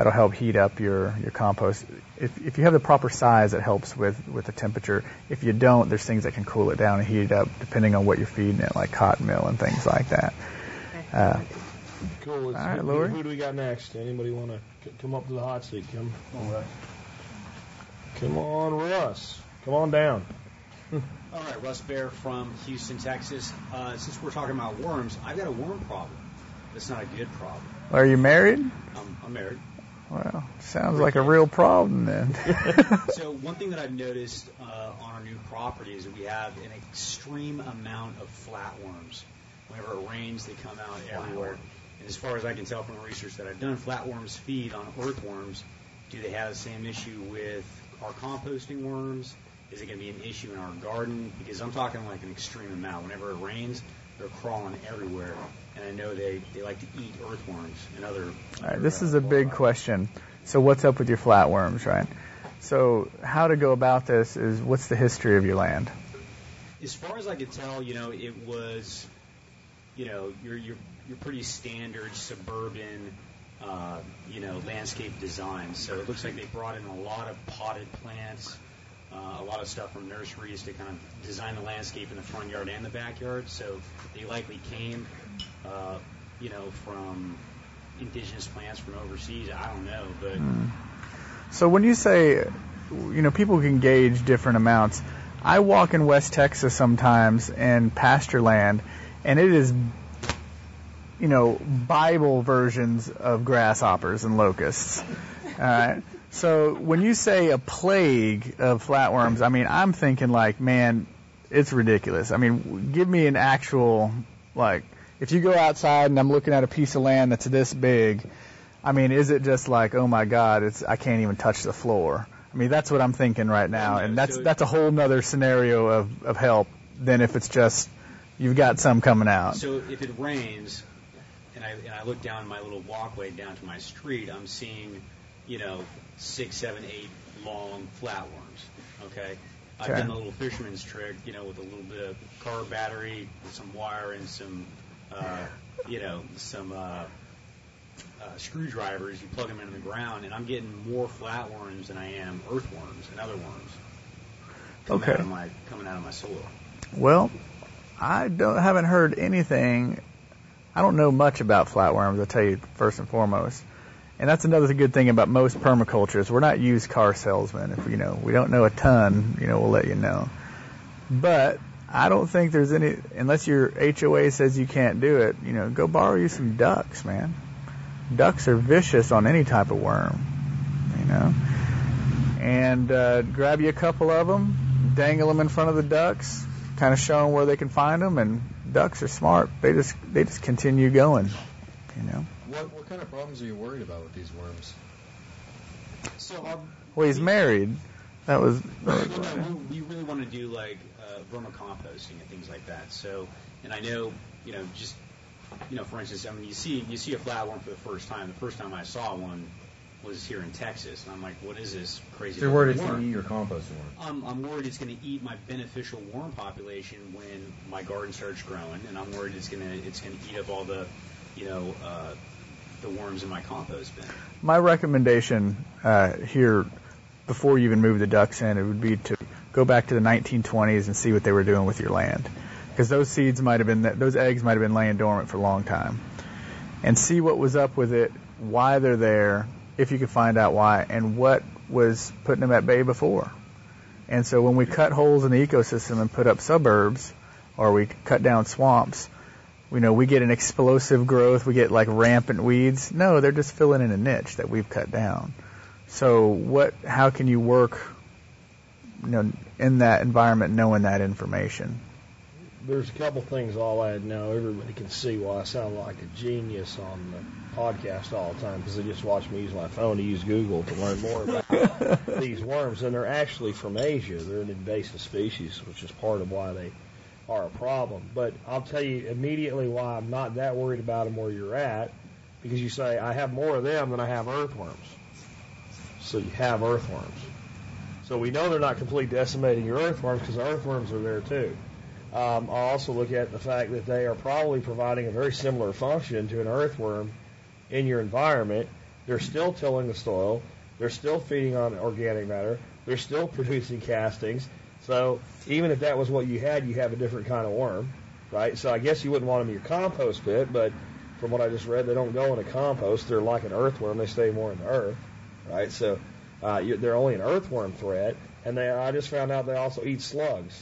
that'll help heat up your, your compost. If, if you have the proper size, it helps with, with the temperature. If you don't, there's things that can cool it down and heat it up depending on what you're feeding it, like cotton meal and things like that. Uh, Cool. Let's- All right, who, Lori. Who do we got next? Anybody want to come up to the hot seat? Come on, Russ. Come on, Russ. Come on down. All right, Russ Bear from Houston, Texas. Uh, since we're talking about worms, I've got a worm problem. It's not a good problem. are you married? I'm, I'm married. Well, sounds like a real problem then. So one thing that I've noticed uh, on our new property is that we have an extreme amount of flatworms. Whenever it rains, they come out everywhere. And as far as I can tell from the research that I've done, flatworms feed on earthworms. Do they have the same issue with our composting worms? Is it going to be an issue in our garden? Because I'm talking like an extreme amount. Whenever it rains, they're crawling everywhere. And I know they, they like to eat earthworms and other. All right, this is a big question. So what's up with your flatworms, right? So how to go about this is what's the history of your land? as far as I could tell, you know, it was, you know, your your your pretty standard suburban, uh, you know, landscape design. So it looks like they brought in a lot of potted plants, uh, a lot of stuff from nurseries to kind of design the landscape in the front yard and the backyard. So they likely came, uh, you know, from indigenous plants from overseas. I don't know, but So when you say, you know, people can gauge different amounts. I walk in West Texas sometimes in pasture land, and it is, you know, Bible versions of grasshoppers and locusts. All right. So when you say a plague of flatworms, I mean, I'm thinking like, man, it's ridiculous. I mean, give me an actual, like, if you go outside and I'm looking at a piece of land that's this big, I mean, is it just like, oh my God, it's I can't even touch the floor? I mean, that's what I'm thinking right now, and that's that's a whole nother scenario of of help than if it's just you've got some coming out. So if it rains, and I and I look down my little walkway down to my street, I'm seeing, you know, six, seven, eight long flatworms. Okay. I've done a little fisherman's trick, you know, with a little bit of car battery, some wire, and some, uh, you know, some uh, uh, screwdrivers. You plug them into the ground, and I'm getting more flatworms than I am earthworms and other worms coming Okay. out of my coming out of my soil. Well, I don't haven't heard anything. I don't know much about flatworms. I'll tell you first and foremost. And that's another good thing about most permacultures. We're not used car salesmen. If you know we don't know a ton, you know we'll let you know. But I don't think there's any unless your HOA says you can't do it. You know, go borrow you some ducks, man. Ducks are vicious on any type of worm. You know, and uh, grab you a couple of them, dangle them in front of the ducks, kind of show them where they can find them. And ducks are smart; they just they just continue going. You know. What what kind of problems are you worried about with these worms? So our Well, he's married. That was. Well, no, we, we really want to do like uh, vermicomposting and things like that. So, and I know, you know, just you know, for instance, I mean, you see you see a flatworm for the first time. The first time I saw one was here in Texas, and I'm like, what is this crazy? You're worried it's going to eat your composting worm. I'm, I'm worried it's going to eat my beneficial worm population when my garden starts growing, and I'm worried it's going to it's going to eat up all the, you know, uh, the worms in my compost bin. My recommendation uh, here, before you even move the ducks in, it would be to go back to the 1920s and see what they were doing with your land, because those seeds might have been those eggs might have been laying dormant for a long time, and see what was up with it, why they're there, if you could find out why, and what was putting them at bay before. And so when we cut holes in the ecosystem and put up suburbs, or we cut down swamps, you know, we get an explosive growth, we get like rampant weeds. No, they're just filling in a niche that we've cut down. So what, how can you work, you know, in that environment knowing that information? There's a couple things I'll add now. Everybody can see why I sound like a genius on the podcast all the time because they just watch me use my phone to use Google to learn more about these worms. And they're actually from Asia. They're an invasive species, which is part of why they are a problem. But I'll tell you immediately why I'm not that worried about them where you're at, because you say I have more of them than I have earthworms. So you have earthworms. So we know they're not completely decimating your earthworms because earthworms are there too. Um, I also look at the fact that they are probably providing a very similar function to an earthworm in your environment. They're still tilling the soil. They're still feeding on organic matter. They're still producing castings. So even if that was what you had, you have a different kind of worm, right? So I guess you wouldn't want them in your compost pit, but from what I just read, they don't go in a compost. They're like an earthworm. They stay more in the earth, right? So uh, you, they're only an earthworm threat, and they I just found out they also eat slugs.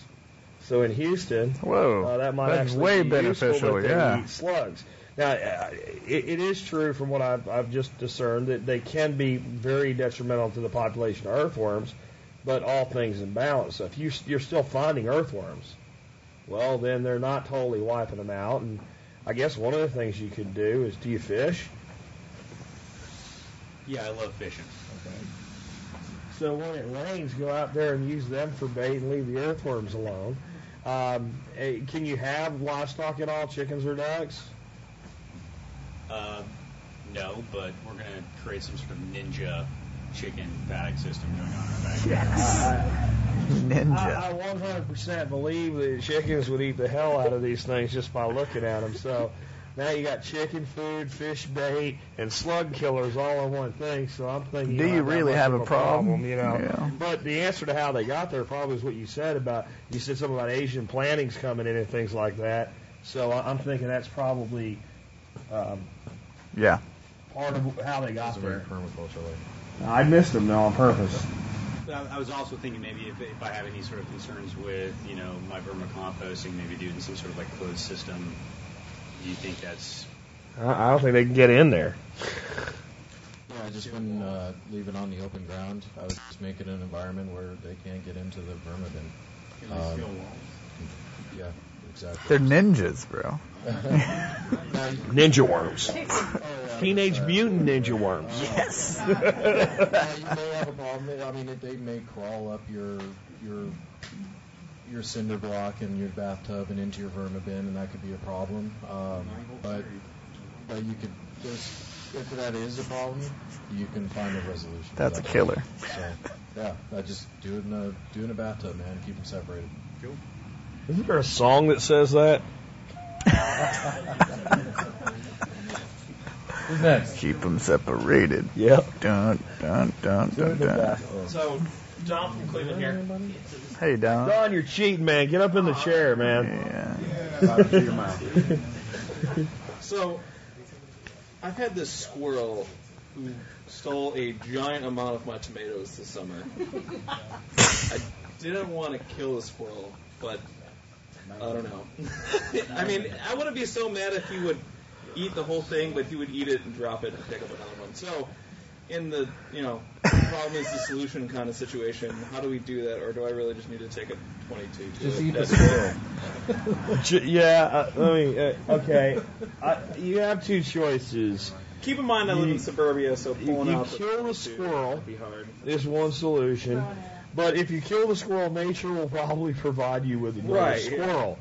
So in Houston, Whoa, uh, that might that's actually way be beneficial. Useful, but they yeah. eat slugs. Now, uh, it, it is true from what I've, I've just discerned that they can be very detrimental to the population of earthworms, but all things in balance. So if you, you're still finding earthworms, well, then they're not totally wiping them out. And I guess one of the things you could do is do you fish? Yeah, I love fishing. Okay. So when it rains, go out there and use them for bait and leave the earthworms alone. Um, eh, can you have livestock at all, chickens or ducks? Uh, no, but we're going to create some sort of ninja chicken paddock system going on in our backyard. Ninja. I, I 100% believe that chickens would eat the hell out of these things just by looking at them. So now you got chicken food, fish bait, and slug killers all in one thing. So I'm thinking, Do you not that really have a problem? You know, Yeah. but the answer to how they got there probably is what you said about you said something about Asian plantings coming in and things like that. So I- I'm thinking that's probably um, Yeah. part of how they got It's a very there. permaculture way. I missed them though on purpose. But I I was also thinking maybe if, if I have any sort of concerns with, you know, my vermicomposting, maybe doing some sort of like closed system. Do you think that's I I don't think they can get in there. Yeah, I just wouldn't uh, leave it on the open ground. I would just make it an environment where they can't get into the vermibin. Um, yeah, exactly. They're ninjas, bro. Ninja worms. Teenage Mutant Ninja Worms. Yes. Uh, you may have a problem. I mean, they may crawl up your your your cinder block and your bathtub and into your vermibin, and that could be a problem. Um, but but you could just if that is a problem, you can find a resolution. for That's a killer. So yeah, I just do it in a do it in a bathtub, man. Keep them separated. Cool. Isn't there a song that says that? Who's next? Keep them separated. Yep. Dun dun dun dun dun. So, Don from Cleveland here. Hey, Don. Don, you're cheating, man. Get up in the chair, man. Yeah. So, I've had this squirrel who stole a giant amount of my tomatoes this summer. I didn't want to kill the squirrel, but I don't know. I mean, I wouldn't be so mad if he would eat the whole thing, but he would eat it and drop it and pick up another one. So, in the you know problem is the solution kind of situation, how do we do that, or do I really just need to take a 22? to Just eat the squirrel. Yeah, uh, I mean, uh, okay. I, you have two choices. Keep in mind I live You- in suburbia, so pulling you out kill the 22 squirrel. would be hard. There's one solution. But if you kill the squirrel, nature will probably provide you with another Right, yeah. squirrel.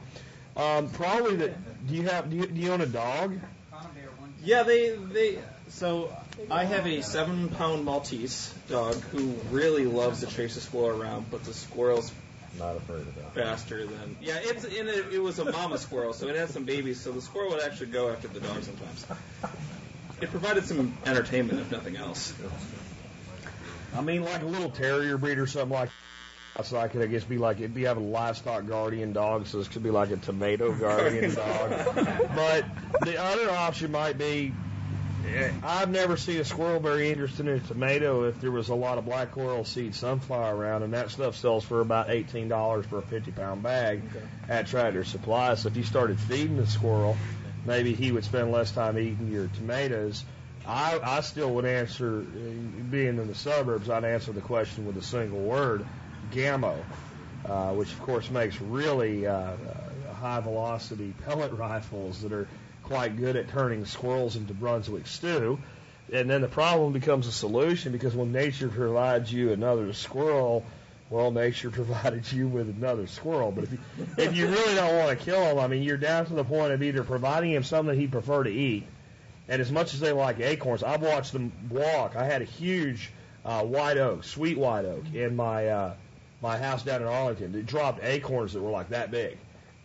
Um, probably that. Do you have? Do you, do you own a dog? Yeah, they they. So I have a seven-pound Maltese dog who really loves to chase a squirrel around, but the squirrel's Not afraid of that. faster than. Yeah, it's in it. It was a mama squirrel, so it had some babies. So the squirrel would actually go after the dog sometimes. It provided some entertainment, if nothing else. I mean, like a little terrier breed or something like. So I could, I guess, be like it'd be having a livestock guardian dog, so this could be like a tomato guardian dog. But the other option might be, I've never seen a squirrel very interested in a tomato if there was a lot of black oil seed sunflower around, and that stuff sells for about eighteen dollars for a fifty pound bag at Tractor Supply. So if you started feeding the squirrel, maybe he would spend less time eating your tomatoes. I, I still would answer, being in the suburbs, I'd answer the question with a single word, Gamo, uh, which of course makes really uh, uh, high velocity pellet rifles that are quite good at turning squirrels into Brunswick stew. And then the problem becomes a solution because when nature provides you another squirrel, Well, nature provided you with another squirrel. But if you, if you really don't want to kill him, I mean, you're down to the point of either providing him something he'd prefer to eat, and as much as they like acorns, I've watched them walk. I had a huge uh, white oak, sweet white oak, in my uh, my house down in Arlington. It dropped acorns that were like that big,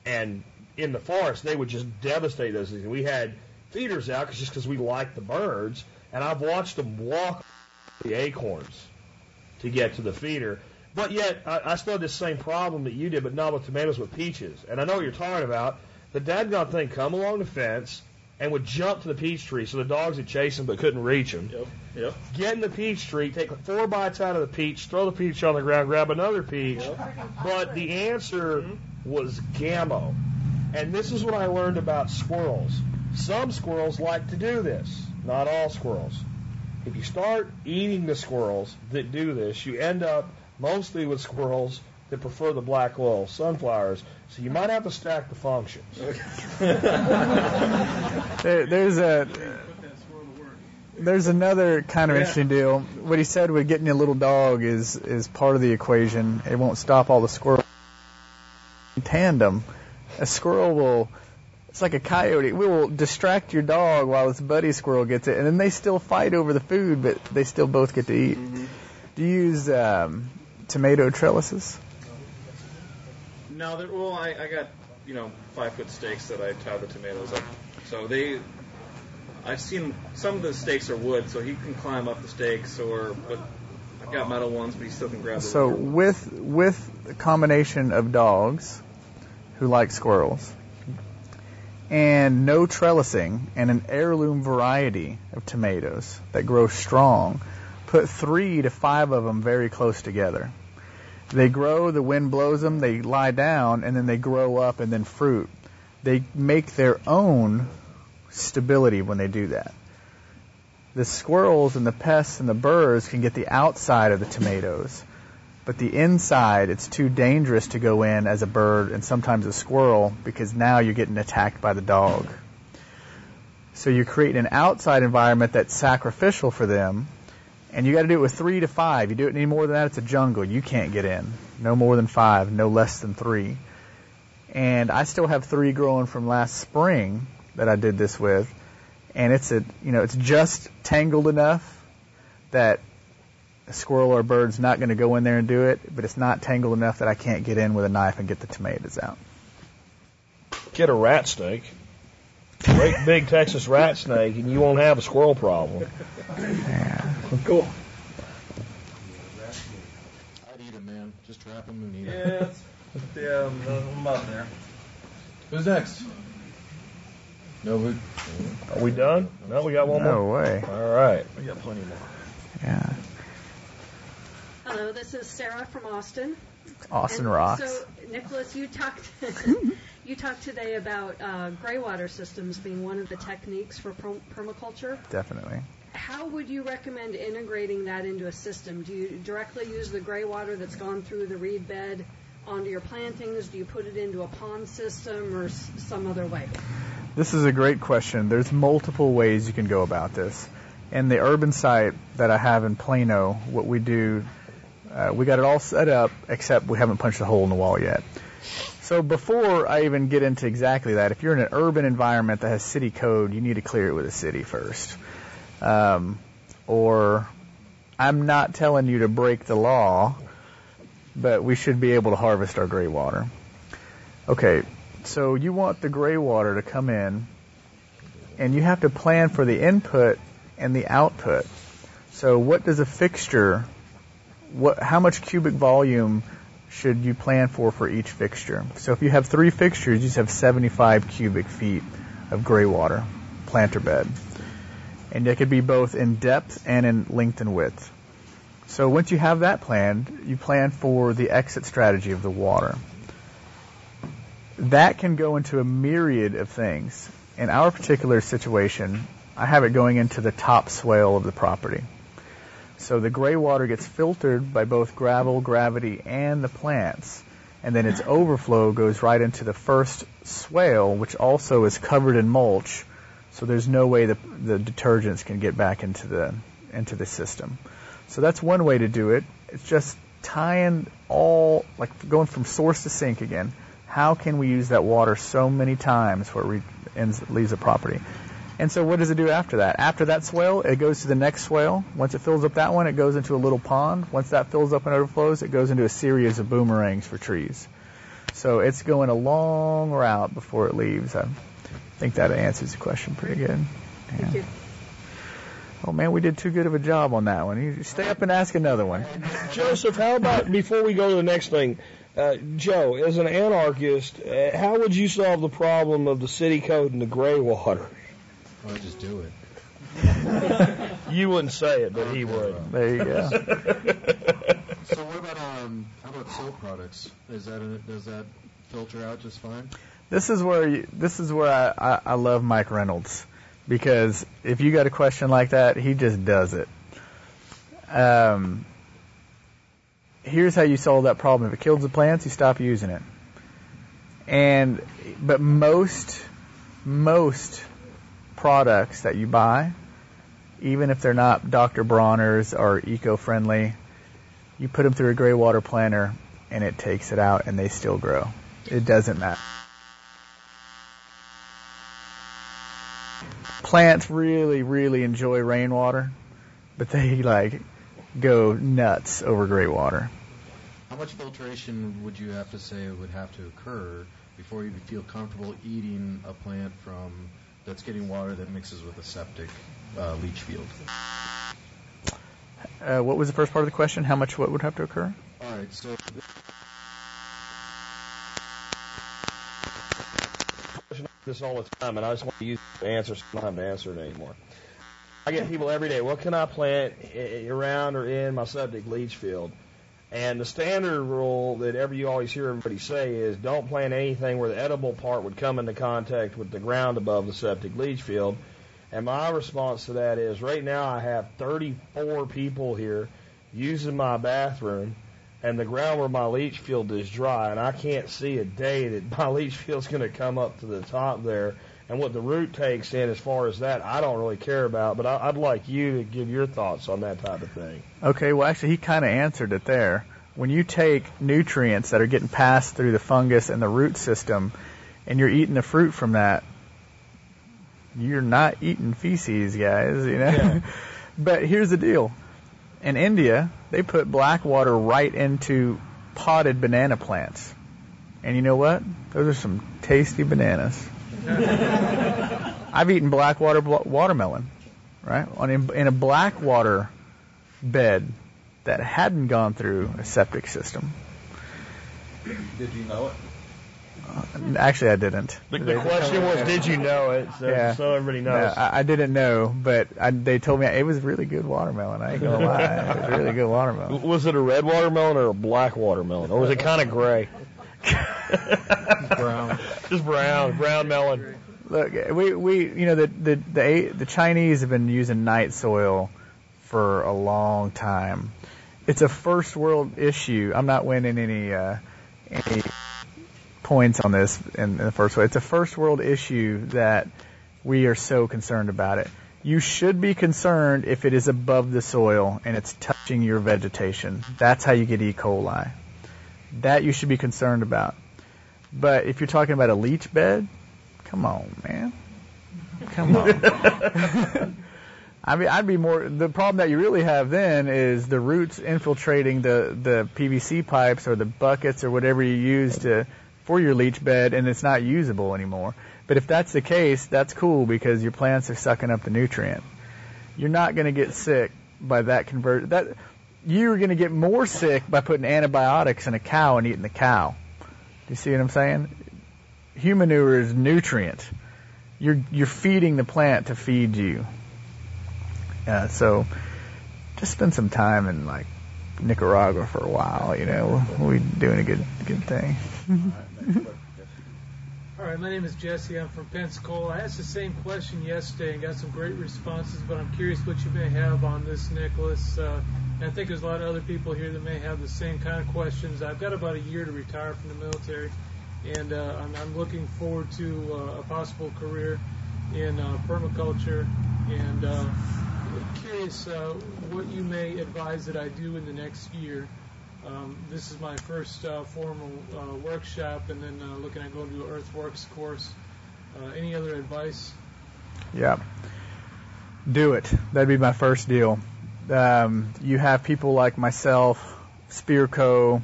and in the forest they would just devastate those things. We had feeders out cause, just because we liked the birds, and I've watched them walk the acorns to get to the feeder. But yet, I, I still had this same problem that you did, but not with tomatoes, with peaches. And I know what you're talking about. The dadgone thing come along the fence and would jump to the peach tree, so the dogs would chase him but couldn't reach him. Yep. Yep. Get in the peach tree, take four bites out of the peach, throw the peach on the ground, grab another peach. Yep. But the answer was Gamo. And this is what I learned about squirrels. Some squirrels like to do this, not all squirrels. If you start eating the squirrels that do this, you end up mostly with squirrels that prefer the black oil sunflowers. So you might have to stack the functions. There, there's a there's another kind of interesting deal. What he said with getting a little dog is is part of the equation. It won't stop all the squirrels. In tandem, a squirrel will. It's like a coyote. We will distract your dog while its buddy squirrel gets it, and then they still fight over the food, but they still both get to eat. Do you use um, tomato trellises? No, they're- well, I, I got you know five foot stakes that I tie the tomatoes up. So they, I've seen some of the stakes are wood, so he can climb up the stakes, or but I've got metal ones, but he still can grab the. So wood. with with the combination of dogs who like squirrels and no trellising and an heirloom variety of tomatoes that grow strong, put three to five of them very close together. They grow, the wind blows them, they lie down, and then they grow up and then fruit. They make their own stability when they do that. The squirrels and the pests and the birds can get the outside of the tomatoes, but the inside, it's too dangerous to go in as a bird and sometimes a squirrel because now you're getting attacked by the dog. So you create an outside environment that's sacrificial for them, and you got to do it with three to five. You do it any more than that, it's a jungle. You can't get in. No more than five, no less than three. And I still have three growing from last spring that I did this with, and it's a you know it's just tangled enough that a squirrel or a bird's not going to go in there and do it, but it's not tangled enough that I can't get in with a knife and get the tomatoes out. Get a rat snake. Great big Texas rat snake, and you won't have a squirrel problem. Yeah. cool. I'd eat him, man. Just trap him and eat him. Yeah, it's- yeah, I'm, I'm up there. Who's next? No, we. Are we done? No, we got one No more. No way. All right. We got plenty more. Yeah. Hello, this is Sarah from Austin. Austin And rocks. So, Nicholas, you talked you talked today about uh, gray water systems being one of the techniques for per- permaculture. Definitely. How would you recommend integrating that into a system? Do you directly use the gray water that's gone through the reed bed onto your plantings? Do you put it into a pond system or s- some other way? This is a great question. There's multiple ways you can go about this. In the urban site that I have in Plano, what we do, uh, we got it all set up, except we haven't punched a hole in the wall yet. So before I even get into exactly that, if you're in an urban environment that has city code, you need to clear it with the city first. Um, or I'm not telling you to break the law, but we should be able to harvest our gray water. Okay, so you want the gray water to come in, and you have to plan for the input and the output. So what does a fixture, what, how much cubic volume should you plan for for each fixture? So if you have three fixtures, you just have 75 cubic feet of gray water, planter bed. And it could be both in depth and in length and width. So once you have that planned, you plan for the exit strategy of the water that can go into a myriad of things. In our particular situation, I have it going into the top swale of the property. So the gray water gets filtered by both gravel, gravity, and the plants. And then its overflow goes right into the first swale, which also is covered in mulch. So there's no way the, the detergents can get back into the into the system. So that's one way to do it. It's just tying all, like going from source to sink again. How can we use that water so many times where it ends, leaves a property? And so what does it do after that? After that swale, it goes to the next swale. Once it fills up that one, it goes into a little pond. Once that fills up and overflows, it goes into a series of boomerangs for trees. So it's going a long route before it leaves. Think that answers the question pretty good. Yeah. Thank you. Oh man, we did too good of a job on that one. You stay up and ask another one. Joseph, how about before we go to the next thing, uh, Joe, as an anarchist, uh, how would you solve the problem of the city code and the gray water? Well, just do it. You wouldn't say it, but he would. There you go. So what about um? How about soap products? Is that a, does that filter out just fine? This is where you, this is where I, I, I love Mike Reynolds because if you got a question like that, he just does it. Um, here's how you solve that problem. If it kills the plants, you stop using it. And but most most products that you buy, even if they're not Dr. Bronner's or eco-friendly, you put them through a gray water planter and it takes it out and they still grow. It doesn't matter. Plants really, really enjoy rainwater, but they like go nuts over gray water. How much filtration would you have to say would have to occur before you feel comfortable eating a plant from that's getting water that mixes with a septic uh, leach field? Uh, what was the first part of the question? How much what would have to occur? All right, so this all the time, and I just want to use the answer so I don't have to answer it anymore. I get people every day, what can I plant around or in my septic leach field? And the standard rule that ever you always hear everybody say is don't plant anything where the edible part would come into contact with the ground above the septic leach field. And my response to that is right now I have 34 people here using my bathroom and the ground where my leach field is dry, and I can't see a day that my leach field's going to come up to the top there. And what the root takes in, as far as that, I don't really care about. But I, I'd like you to give your thoughts on that type of thing. Okay, well actually he kind of answered it there. When you take nutrients that are getting passed through the fungus and the root system, and you're eating the fruit from that, you're not eating feces, guys. You know. Yeah. but here's the deal: in India, they put black water right into potted banana plants, and you know what? Those are some tasty bananas. I've eaten black water bl- watermelon, right? On in, in a black water bed that hadn't gone through a septic system. Did you know it? Uh, Actually, I didn't. The, the question was, did you know it? So, Yeah. so everybody No, knows. I, I didn't know, but I, they told me it was really good watermelon. I ain't gonna lie, it was really good watermelon. was it a red watermelon or a black watermelon, or was it kind of gray? brown. Just brown, brown melon. Look, we we you know the the the, the Chinese have been using night soil for a long time. It's a first world issue. I'm not winning any uh, any points on this in, in the first way. It's a first world issue that we are so concerned about it. You should be concerned if it is above the soil and it's touching your vegetation. That's how you get E. coli. That you should be concerned about. But if you're talking about a leach bed, come on, man. Come on. I mean, I'd be more. The problem that you really have then is the roots infiltrating the the PVC pipes or the buckets or whatever you use to for your leach bed, and it's not usable anymore. But if that's the case, that's cool because your plants are sucking up the nutrient. You're not going to get sick by that convert. That you're going to get more sick by putting antibiotics in a cow and eating the cow. Do you see what I'm saying? Human manure is nutrient. You're you're feeding the plant to feed you. Uh, so just spend some time in like Nicaragua for a while. You know, we'll be doing a good good thing. All right, my name is Jesse. I'm from Pensacola. I asked the same question yesterday and got some great responses, but I'm curious what you may have on this, Nicholas. Uh, I think there's a lot of other people here that may have the same kind of questions. I've got about a year to retire from the military, and uh, I'm, I'm looking forward to uh, a possible career in uh, permaculture. And uh, curious uh, what you may advise that I do in the next year Um, this is my first uh, formal uh, workshop, and then uh, looking at going to an Earthworks course. Uh, any other advice? Yeah. Do it. That'd be my first deal. Um, you have people like myself, Spirko,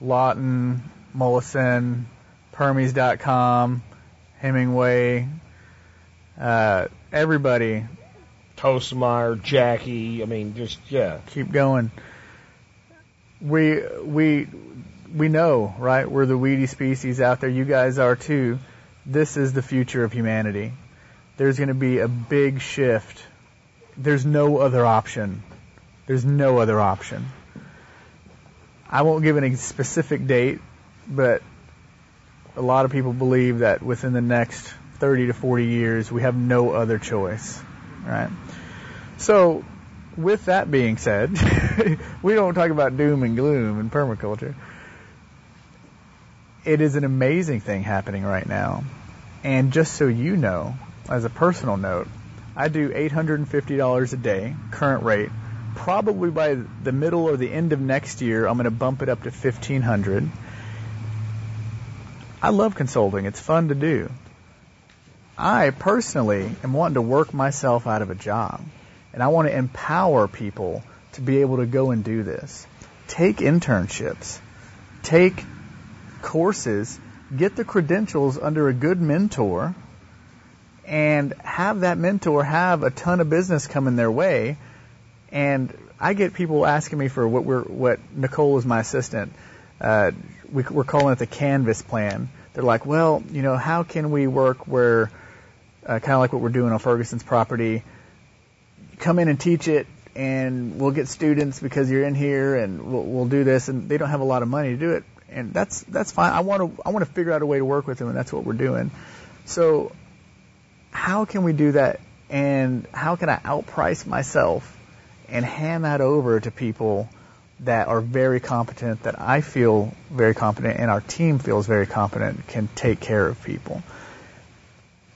Lawton, Mollison, Permies.com, Hemenway, uh, everybody. Toensmeier, Jacke. I mean, just yeah. Keep going. We we we know, right? We're the weedy species out there. You guys are too. This is the future of humanity. There's going to be a big shift. There's no other option. There's no other option. I won't give any specific date, but a lot of people believe that within the next 30 to 40 years, we have no other choice, right? So, with that being said, we don't talk about doom and gloom in permaculture. It is an amazing thing happening right now. And just so you know, as a personal note, I do $850 a day, current rate. Probably by the middle or the end of next year, I'm going to bump it up to 1500 I love consulting. It's fun to do. I personally am wanting to work myself out of a job. And I want to empower people to be able to go and do this. Take internships. Take courses. Get the credentials under a good mentor and have that mentor have a ton of business coming their way. And I get people asking me for what we're, what Nicole is my assistant. Uh, we, we're calling it the Canvas plan. They're like, well, you know, how can we work where, uh, kind of like what we're doing on Ferguson's property, come in and teach it, and we'll get students because you're in here, and we'll, we'll do this, and they don't have a lot of money to do it, and that's that's fine. I want to I want to figure out a way to work with them, and that's what we're doing. So, how can we do that? And how can I outprice myself and hand that over to people? that are very competent, that I feel very competent, and our team feels very competent, can take care of people.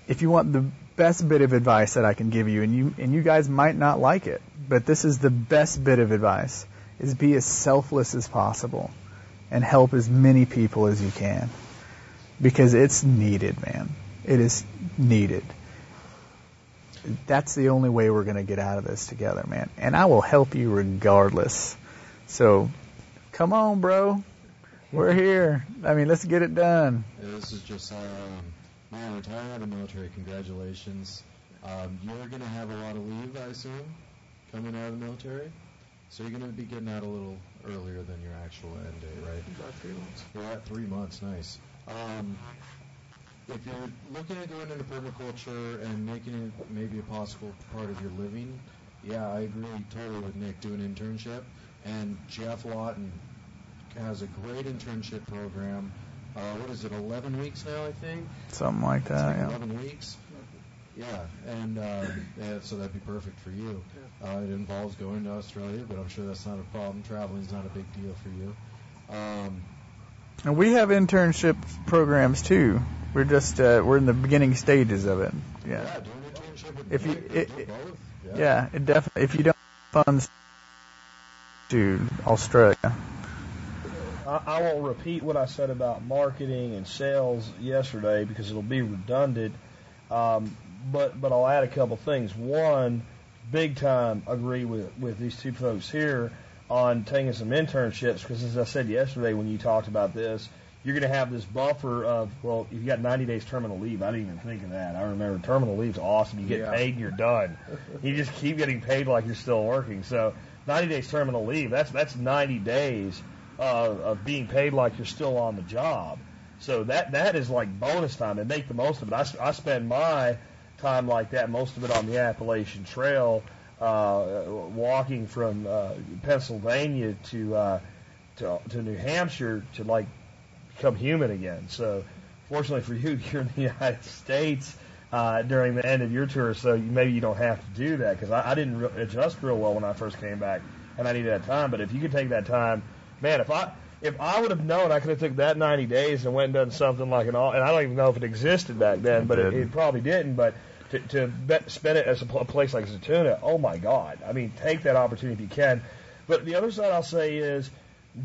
If you want the best bit of advice that I can give you, and you and you guys might not like it, but this is the best bit of advice, is be as selfless as possible and help as many people as you can. Because it's needed, man. It is needed. That's the only way we're going to get out of this together, man. And I will help you regardless so, come on, bro. We're here. I mean, let's get it done. Yeah, this is just, um, man, retiring out of the military, congratulations. Um, you're going to have a lot of leave, I assume, coming out of the military. So you're going to be getting out a little earlier than your actual end date, right? About three months. You're at three months, nice. Um, if you're looking at going into permaculture and making it maybe a possible part of your living, yeah, I agree totally with Nick. Do an internship and Geoff Lawton has a great internship program. Uh, what is it, 11 weeks now, I think? Something like that, like yeah. 11 weeks? Yeah, and uh, yeah, so that'd be perfect for you. Uh, it involves going to Australia, but I'm sure that's not a problem. Traveling's not a big deal for you. Um, and we have internship programs too. We're just uh, we're in the beginning stages of it. Yeah. yeah do an internship with if you, it, it, both. Yeah. yeah, it definitely. If you don't funds to Australia. I, I won't repeat what I said about marketing and sales yesterday because it'll be redundant. Um, but but I'll add a couple things. One, big time agree with with these two folks here on taking some internships because as I said yesterday when you talked about this, you're going to have this buffer of well, if you've got 90 days terminal leave. I didn't even think of that. I remember terminal leave's awesome. You get Yeah. paid and you're done. you just keep getting paid like you're still working. So 90 days terminal leave. That's that's 90 days uh, of being paid like you're still on the job. So that that is like bonus time and make the most of it. I, I spend my time like that, most of it on the Appalachian Trail, uh, walking from uh, Pennsylvania to, uh, to to New Hampshire to like become human again. So fortunately for you, you're in the United States uh, during the end of your tour, so you, maybe you don't have to do that because I, I didn't re- adjust real well when I first came back, and I needed that time. But if you could take that time, man, if I if I would have known, I could have took that 90 days and went and done something like an all, and I don't even know if it existed back then, but it, it probably didn't. But to, to bet, spend it as a, pl- a place like Zaytuna, oh my God! I mean, take that opportunity if you can. But the other side I'll say is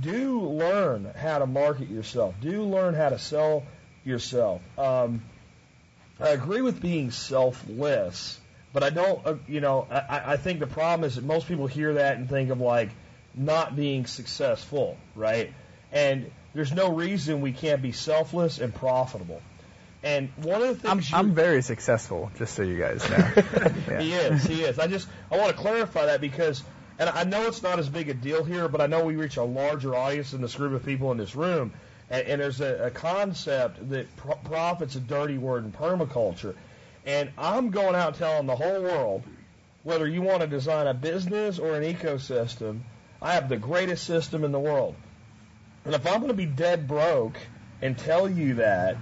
do learn how to market yourself. Do learn how to sell yourself. Um, I agree with being selfless, but I don't. Uh, you know, I, I think the problem is that most people hear that and think of like not being successful, right? And there's no reason we can't be selfless and profitable. And one of the I'm, things I'm very successful, just so you guys know. Yeah. he is, he is. I just I want to clarify that because, and I know it's not as big a deal here, but I know we reach a larger audience than this group of people in this room, and, and there's a, a concept that pro- profit's a dirty word in permaculture, and I'm going out telling the whole world, whether you want to design a business or an ecosystem, I have the greatest system in the world. And if I'm going to be dead broke and tell you that,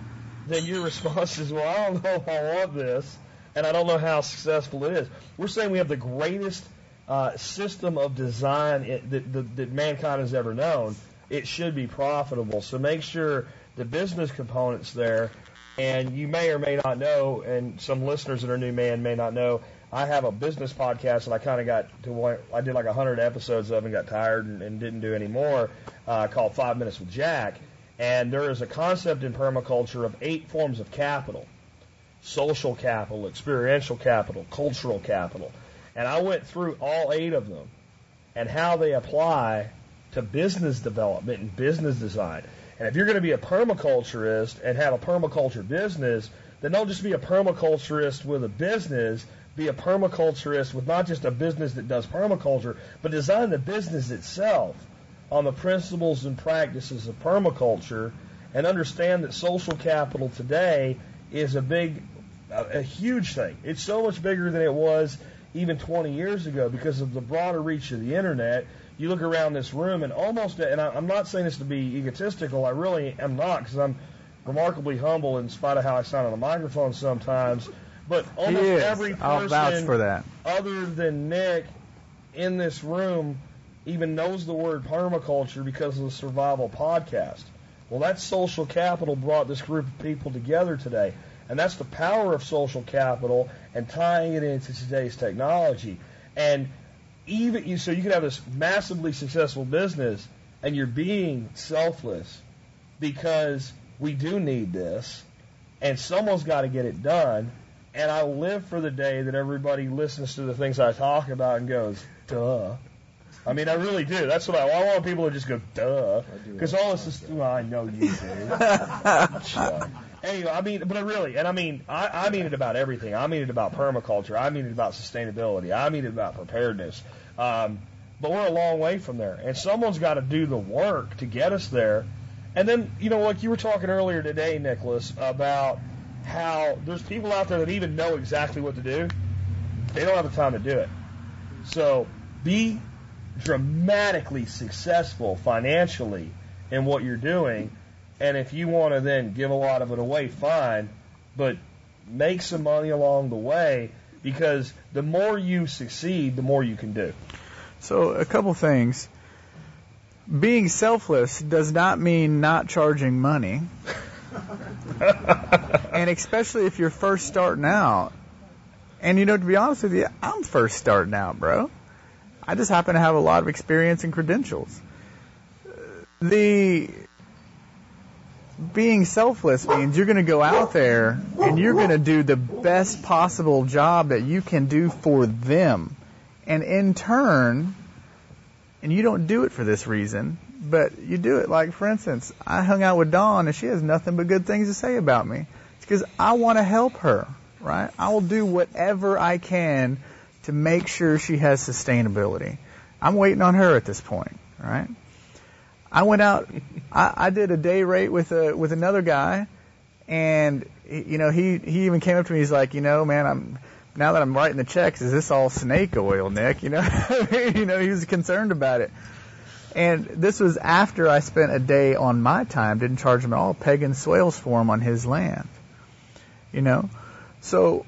then your response is, well, I don't know if I want this, and I don't know how successful it is. We're saying we have the greatest uh, system of design it, that, that, that mankind has ever known. It should be profitable. So make sure the business component's there. And you may or may not know, and some listeners that are new man may not know, I have a business podcast that I kind of got to one, I did like 100 episodes of and got tired and, and didn't do any more uh, called Five Minutes with Jack. And there is a concept in permaculture of eight forms of capital social capital, experiential capital, cultural capital. And I went through all eight of them and how they apply to business development and business design. And if you're going to be a permaculturist and have a permaculture business, then don't just be a permaculturist with a business, be a permaculturist with not just a business that does permaculture, but design the business itself on the principles and practices of permaculture and understand that social capital today is a big, a, a huge thing. It's so much bigger than it was even 20 years ago because of the broader reach of the internet. You look around this room and almost, and I, I'm not saying this to be egotistical, I really am not because I'm remarkably humble in spite of how I sound on the microphone sometimes. But almost every I'll person vouch for that. other than Nick in this room even knows the word permaculture because of the Survival Podcast. Well, that social capital brought this group of people together today. And that's the power of social capital and tying it into today's technology. And even you, so you can have this massively successful business and you're being selfless because we do need this and someone's got to get it done. And I live for the day that everybody listens to the things I talk about and goes, duh. I mean, I really do. That's what I, I want people to just go, duh. Because all this is, well, I know you do. anyway, I mean, but I really, and I mean, I, I mean it about everything. I mean it about permaculture. I mean it about sustainability. I mean it about preparedness. Um, but we're a long way from there. And someone's got to do the work to get us there. And then, you know, like you were talking earlier today, Nicholas, about how there's people out there that even know exactly what to do. They don't have the time to do it. So be dramatically successful financially in what you're doing. And if you want to then give a lot of it away, fine. But make some money along the way because the more you succeed, the more you can do. So, a couple things. Being selfless does not mean not charging money. and especially if you're first starting out. And you know, to be honest with you, I'm first starting out, bro. I just happen to have a lot of experience and credentials. The being selfless means you're going to go out there and you're going to do the best possible job that you can do for them. And in turn, and you don't do it for this reason, but you do it. Like, for instance, I hung out with Dawn and she has nothing but good things to say about me. It's because I want to help her, right? I will do whatever I can to make sure she has sustainability. I'm waiting on her at this point, right? I went out, I, I did a day rate with a, with another guy and, you know, he, he even came up to me, he's like, you know, man, I'm, now that I'm writing the checks, is this all snake oil, Nick? You know, you know, he was concerned about it. And this was after I spent a day on my time, didn't charge him at all, pegging swales for him on his land. You know, so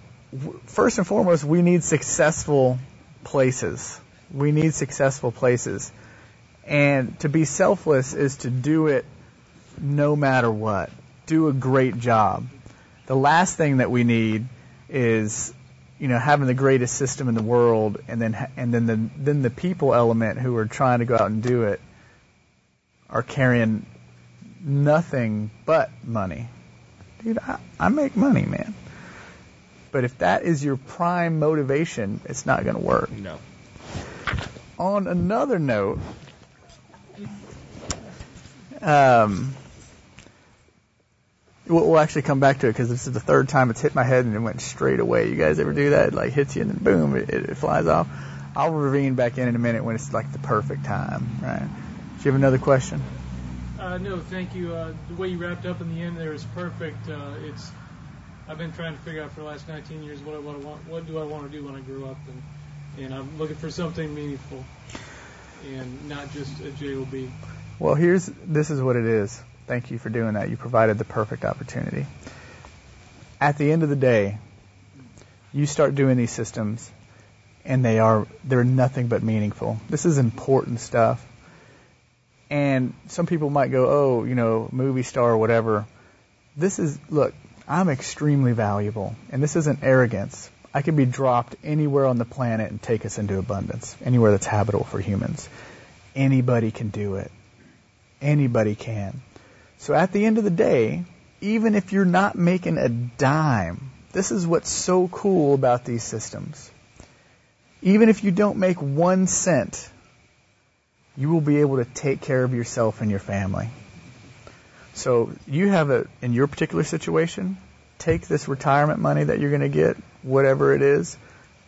first and foremost, we need successful places. We need successful places. And to be selfless is to do it no matter what. Do a great job. The last thing that we need is you know having the greatest system in the world and then and then the then the people element who are trying to go out and do it are carrying nothing but money. Dude, I, I make money, man. But if that is your prime motivation, it's not going to work. No. On another note, um, we'll, we'll actually come back to it because this is the third time it's hit my head and it went straight away. You guys ever do that? It like hits you and then boom, it, it flies off. I'll ravine back in in a minute when it's like the perfect time, right? Do you have another question? Uh, no, thank you. Uh, the way you wrapped up in the end there is perfect. Uh, it's I've been trying to figure out for the last 19 years what I what want, what do I want to do when I grow up, and and I'm looking for something meaningful, and not just a job. Well, here's this is what it is. Thank you for doing that. You provided the perfect opportunity. At the end of the day, you start doing these systems and they are they're nothing but meaningful. This is important stuff. And some people might go, "Oh, you know, movie star or whatever." This is look, I'm extremely valuable, and this isn't arrogance. I can be dropped anywhere on the planet and take us into abundance, anywhere that's habitable for humans. Anybody can do it. Anybody can. So at the end of the day, even if you're not making a dime, this is what's so cool about these systems. Even if you don't make one cent, you will be able to take care of yourself and your family. So you have a, in your particular situation, take this retirement money that you're going to get, whatever it is,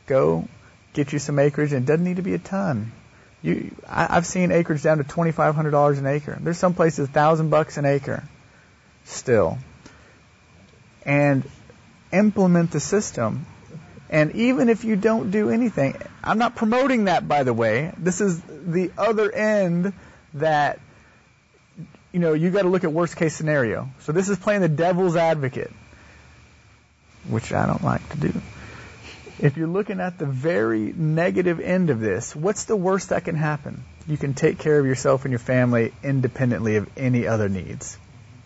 go get you some acreage, and it doesn't need to be a ton. You, I, I've seen acreage down to twenty five hundred dollars an acre. There's some places thousand bucks an acre, still. And implement the system. And even if you don't do anything, I'm not promoting that, by the way. This is the other end that you know, you got to look at worst case scenario. So this is playing the devil's advocate, which I don't like to do. If you're looking at the very negative end of this, what's the worst that can happen? You can take care of yourself and your family independently of any other needs.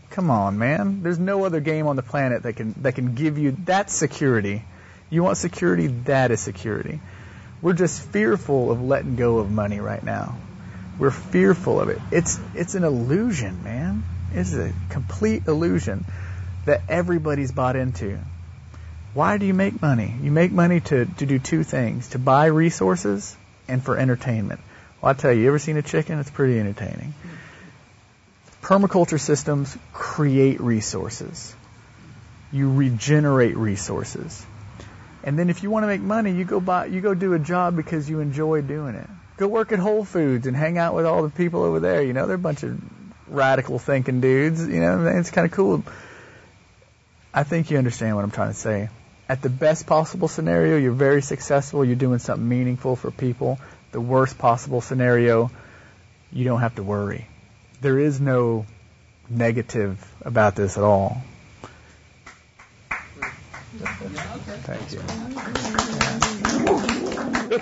Come on, man. There's no other game on the planet that can that can give you that security. You want security, that is security. We're just fearful of letting go of money right now. We're fearful of it. It's it's an illusion, man. It's a complete illusion that everybody's bought into. Why do you make money? You make money to, to do two things to buy resources and for entertainment. Well, I tell you, you ever seen a chicken? It's pretty entertaining. Permaculture systems create resources, you regenerate resources. And then if you want to make money, you go buy, you go do a job because you enjoy doing it. Go work at Whole Foods and hang out with all the people over there. You know, they're a bunch of radical thinking dudes. You know, it's kind of cool. I think you understand what I'm trying to say. At the best possible scenario, you're very successful. You're doing something meaningful for people. The worst possible scenario, you don't have to worry. There is no negative about this at all. Thank you. we're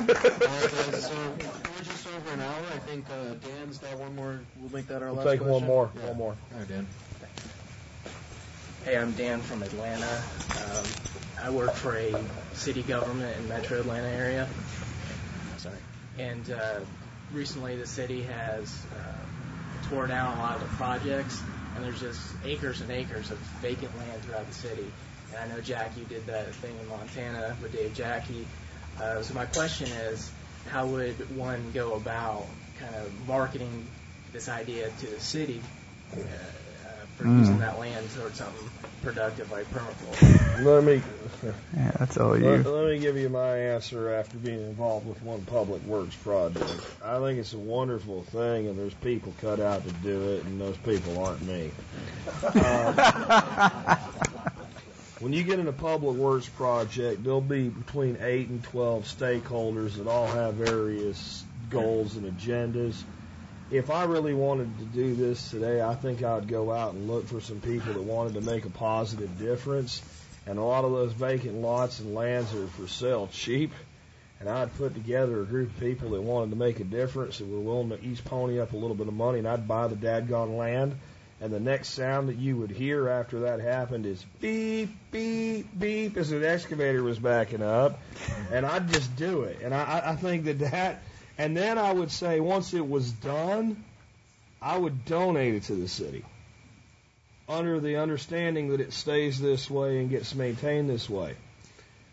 just over an hour. I think uh, Dan's got one more. We'll make that our We'll last take one more. Yeah. One more. All right, Dan. Hey, I'm Dan from Atlanta. Um, I work for a city government in Metro Atlanta area. Sorry. And uh, recently, the city has uh, tore down a lot of the projects, and there's just acres and acres of vacant land throughout the city. And I know Jack, you did that thing in Montana with Dave Jacke. Uh, so my question is, how would one go about kind of marketing this idea to the city uh, uh, for Mm. using that land towards something productive like permaculture? Let me Yeah, that's all let, you. let me give you my answer after being involved with one public works project. I think it's a wonderful thing, and there's people cut out to do it, and those people aren't me. Um, when you get in a public works project, there'll be between eight and twelve stakeholders that all have various goals and agendas. If I really wanted to do this today, I think I would go out and look for some people that wanted to make a positive difference. And a lot of those vacant lots and lands are for sale cheap. And I'd put together a group of people that wanted to make a difference and were willing to each pony up a little bit of money, and I'd buy the dadgone land. And the next sound that you would hear after that happened is beep, beep, beep as an excavator was backing up. And I'd just do it. And I- I think that that, and then I would say once it was done, I would donate it to the city under the understanding that it stays this way and gets maintained this way.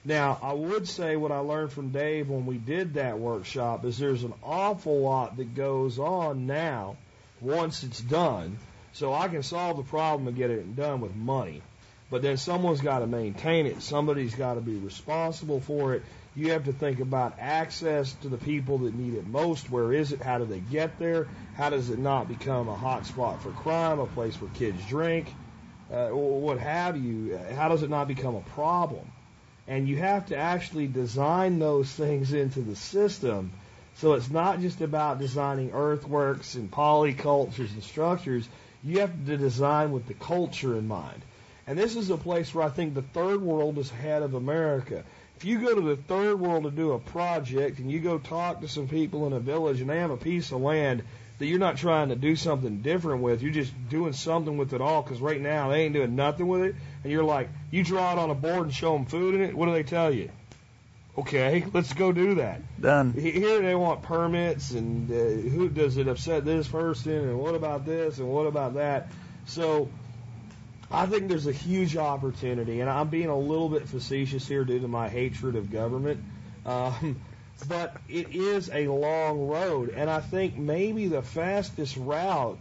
Now, I would say what I learned from Dave when we did that workshop is there's an awful lot that goes on now once it's done. So I can solve the problem and get it done with money. But then someone's got to maintain it. Somebody's got to be responsible for it. You have to think about access to the people that need it most. Where is it? How do they get there? How does it not become a hot spot for crime, a place where kids drink, uh, or what have you? How does it not become a problem? And you have to actually design those things into the system. So it's not just about designing earthworks and polycultures and structures. You have to design with the culture in mind. And this is a place where I think the third world is ahead of America. If you go to the third world to do a project and you go talk to some people in a village and they have a piece of land that you're not trying to do something different with, you're just doing something with it all because right now they ain't doing nothing with it, and you're like, you draw it on a board and show them food in it, what do they tell you? Okay, let's go do that. Done. Here they want permits and uh, who does it upset this person and what about this and what about that. So I think there's a huge opportunity, and I'm being a little bit facetious here due to my hatred of government. Um, but it is a long road, and I think maybe the fastest route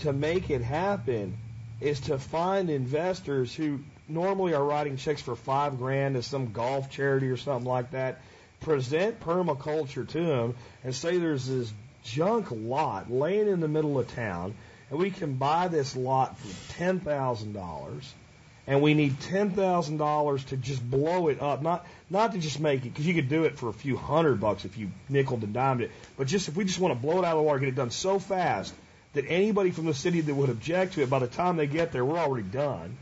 to make it happen is to find investors who normally are writing checks for five grand to some golf charity or something like that. Present permaculture to them and say there's this junk lot laying in the middle of town and we can buy this lot for ten thousand dollars, and we need ten thousand dollars to just blow it up, not not to just make it because you could do it for a few hundred bucks if you nickel and dimed it, but just if we just want to blow it out of the water, get it done so fast that anybody from the city that would object to it, by the time they get there, we're already done.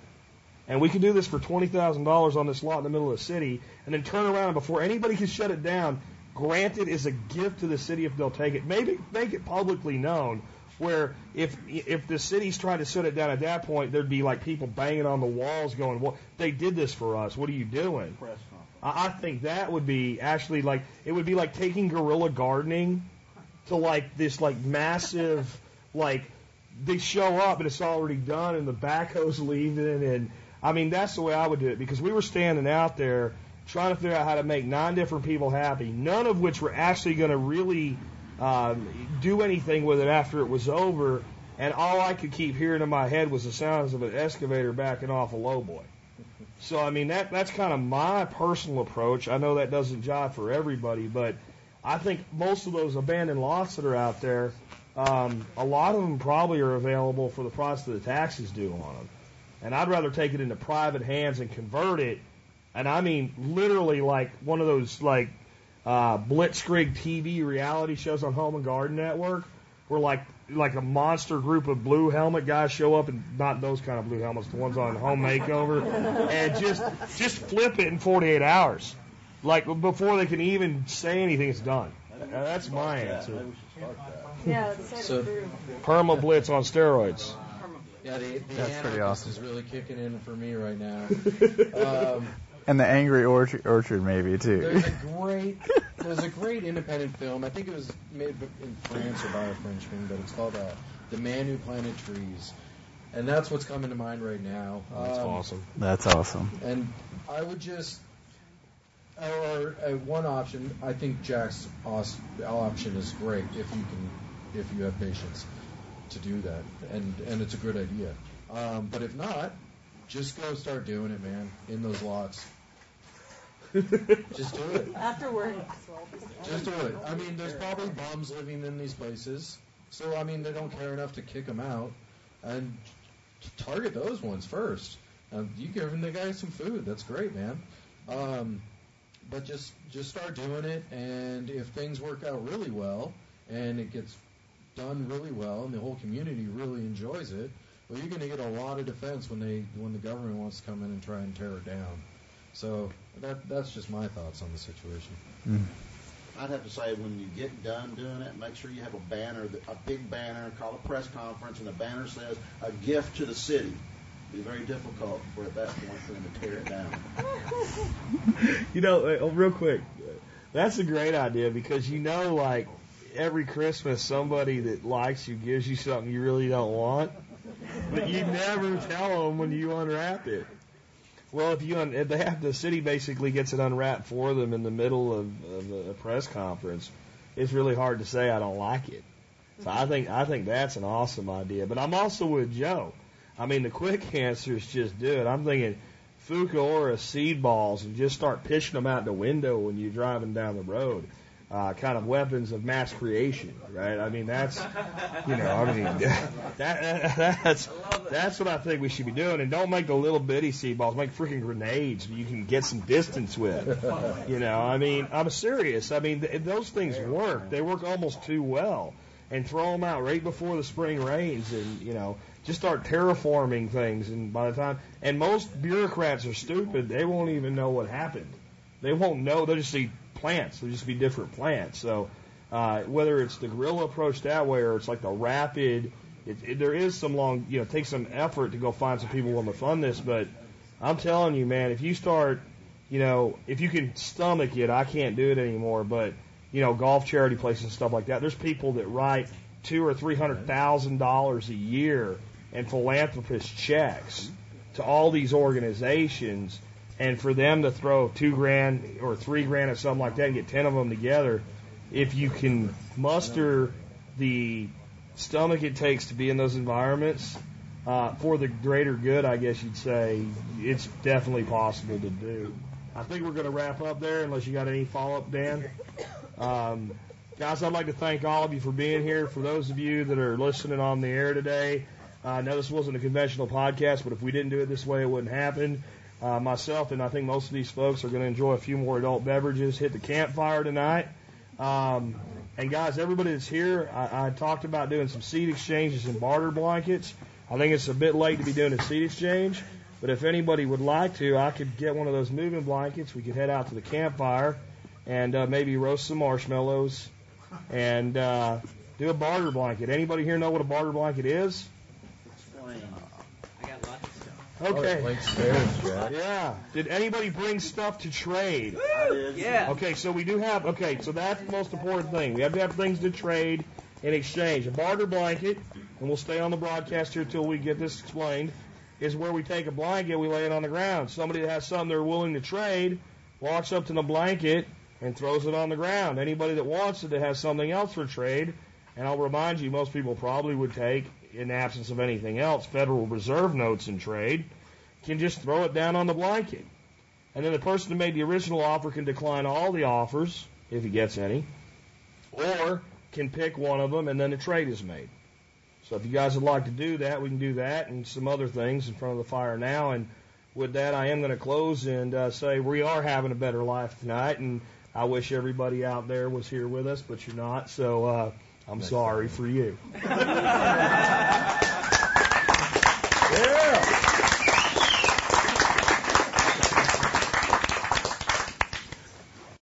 And we can do this for twenty thousand dollars on this lot in the middle of the city, and then turn around and before anybody can shut it down, grant it as a gift to the city if they'll take it. Maybe make it publicly known where if if the city's trying to shut it down at that point, there'd be like people banging on the walls, going, "Well, they did this for us. What are you doing?" I, I think that would be actually like it would be like taking guerrilla gardening to like this like massive like they show up and it's already done and the backhoe's leaving and I mean that's the way I would do it because we were standing out there trying to figure out how to make nine different people happy, none of which were actually going to really um, do anything with it after it was over. And all I could keep hearing in my head was the sounds of an excavator backing off a lowboy. So I mean that that's kind of my personal approach. I know that doesn't jive for everybody, but I think most of those abandoned lots that are out there, um, a lot of them probably are available for the price of the taxes due on them. And I'd rather take it into private hands and convert it. And I mean literally like one of those like uh, Blitzkrieg TV reality shows on Home and Garden Network, where like like a monster group of blue helmet guys show up, and not those kind of blue helmets, the ones on Home Makeover, and just just flip it in 48 hours, like before they can even say anything, it's done. That's my answer. Yeah, So- Perma Blitz on steroids. Yeah, the, the That's pretty awesome. is really kicking in for me right now. um, And the Angry Orchard, orchard maybe too. there's a great, there's a great independent film. I think it was made in France or by a Frenchman, but it's called uh, "The Man Who Planted Trees," and that's what's coming to mind right now. That's Um, awesome. That's awesome. And I would just, or uh, one option, I think Jack's os- option is great if you can, if you have patience to do that, and and it's a good idea. Um, but if not, just go start doing it, man, in those lots. just do it. Afterward. Just do it. I mean, there's probably bums living in these places, so I mean, they don't care enough to kick them out, and target those ones first. Um, you giving the guy some food, that's great, man. Um, but just just start doing it, and if things work out really well, and it gets done really well, and the whole community really enjoys it, well, you're going to get a lot of defense when they when the government wants to come in and try and tear it down. So that that's just my thoughts on the situation. I'd have to say when you get done doing it, make sure you have a banner, a big banner, call a press conference, and the banner says a gift to the city. It'd be very difficult for at that point for them to tear it down. You know, uh, oh, real quick, that's a great idea because you know, like, every Christmas somebody that likes you gives you something you really don't want, but you never tell them when you unwrap it. Well, if you un- they have the city basically gets it unwrapped for them in the middle of, of a press conference, it's really hard to say I don't like it. So I think I think that's an awesome idea. But I'm also with Joe. I mean, the quick answer is just do it. I'm thinking Fukuoka seed balls and just start pitching them out the window when you're driving down the road. Uh, kind of weapons of mass creation, right? I mean, that's, you know, I mean, that, that that's that's what I think we should be doing. And don't make the little bitty seed balls. Make freaking grenades you can get some distance with. You know, I mean, I'm serious. I mean, th- those things work. They work almost too well. And throw them out right before the spring rains, and you know, just start terraforming things. And by the time, and most bureaucrats are stupid. They won't even know what happened. They won't know. They'll just see plants. They'll just be different plants. So uh, whether it's the guerrilla approach that way or it's like the rapid, it, it, there is some long, you know, take some effort to go find some people willing to fund this. But I'm telling you, man, if you start, you know, if you can stomach it, I can't do it anymore. But you know, golf charity places and stuff like that. There's people that write two or three hundred thousand dollars a year in philanthropist checks to all these organizations, and for them to throw two grand or three grand or something like that and get ten of them together, if you can muster the stomach it takes to be in those environments uh, for the greater good, I guess you'd say it's definitely possible to do. I think we're going to wrap up there unless you got any follow up, Dan. Um, guys, I'd like to thank all of you for being here. For those of you that are listening on the air today, uh, I know this wasn't a conventional podcast, but if we didn't do it this way, it wouldn't happen. Uh, myself and I think most of these folks are going to enjoy a few more adult beverages. Hit the campfire tonight. Um, and guys, everybody that's here, I, I talked about doing some seed exchanges and barter blankets. I think it's a bit late to be doing a seed exchange, but if anybody would like to, I could get one of those moving blankets. We could head out to the campfire and uh, maybe roast some marshmallows and uh, do a barter blanket. Anybody here know what a barter blanket is? Explain. I got lots of stuff. Oh, okay. Like stairs, Jack. Yeah. Did anybody bring stuff to trade? Yeah. Okay, so we do have. Okay, so that's the most important thing. We have to have things to trade in exchange. A barter blanket, and we'll stay on the broadcast here till we get this explained. Is where we take a blanket, we lay it on the ground. Somebody that has something they're willing to trade walks up to the blanket and throws it on the ground. Anybody that wants it that has something else for trade, and I'll remind you, most people probably would take, in absence of anything else, Federal Reserve notes in trade, can just throw it down on the blanket. And then the person who made the original offer can decline all the offers, if he gets any, or can pick one of them and then a trade is made. So if you guys would like to do that, we can do that and some other things in front of the fire now. And with that, I am going to close and uh, say we are having a better life tonight. And I wish everybody out there was here with us, but you're not. So uh, I'm sorry for you. Yeah.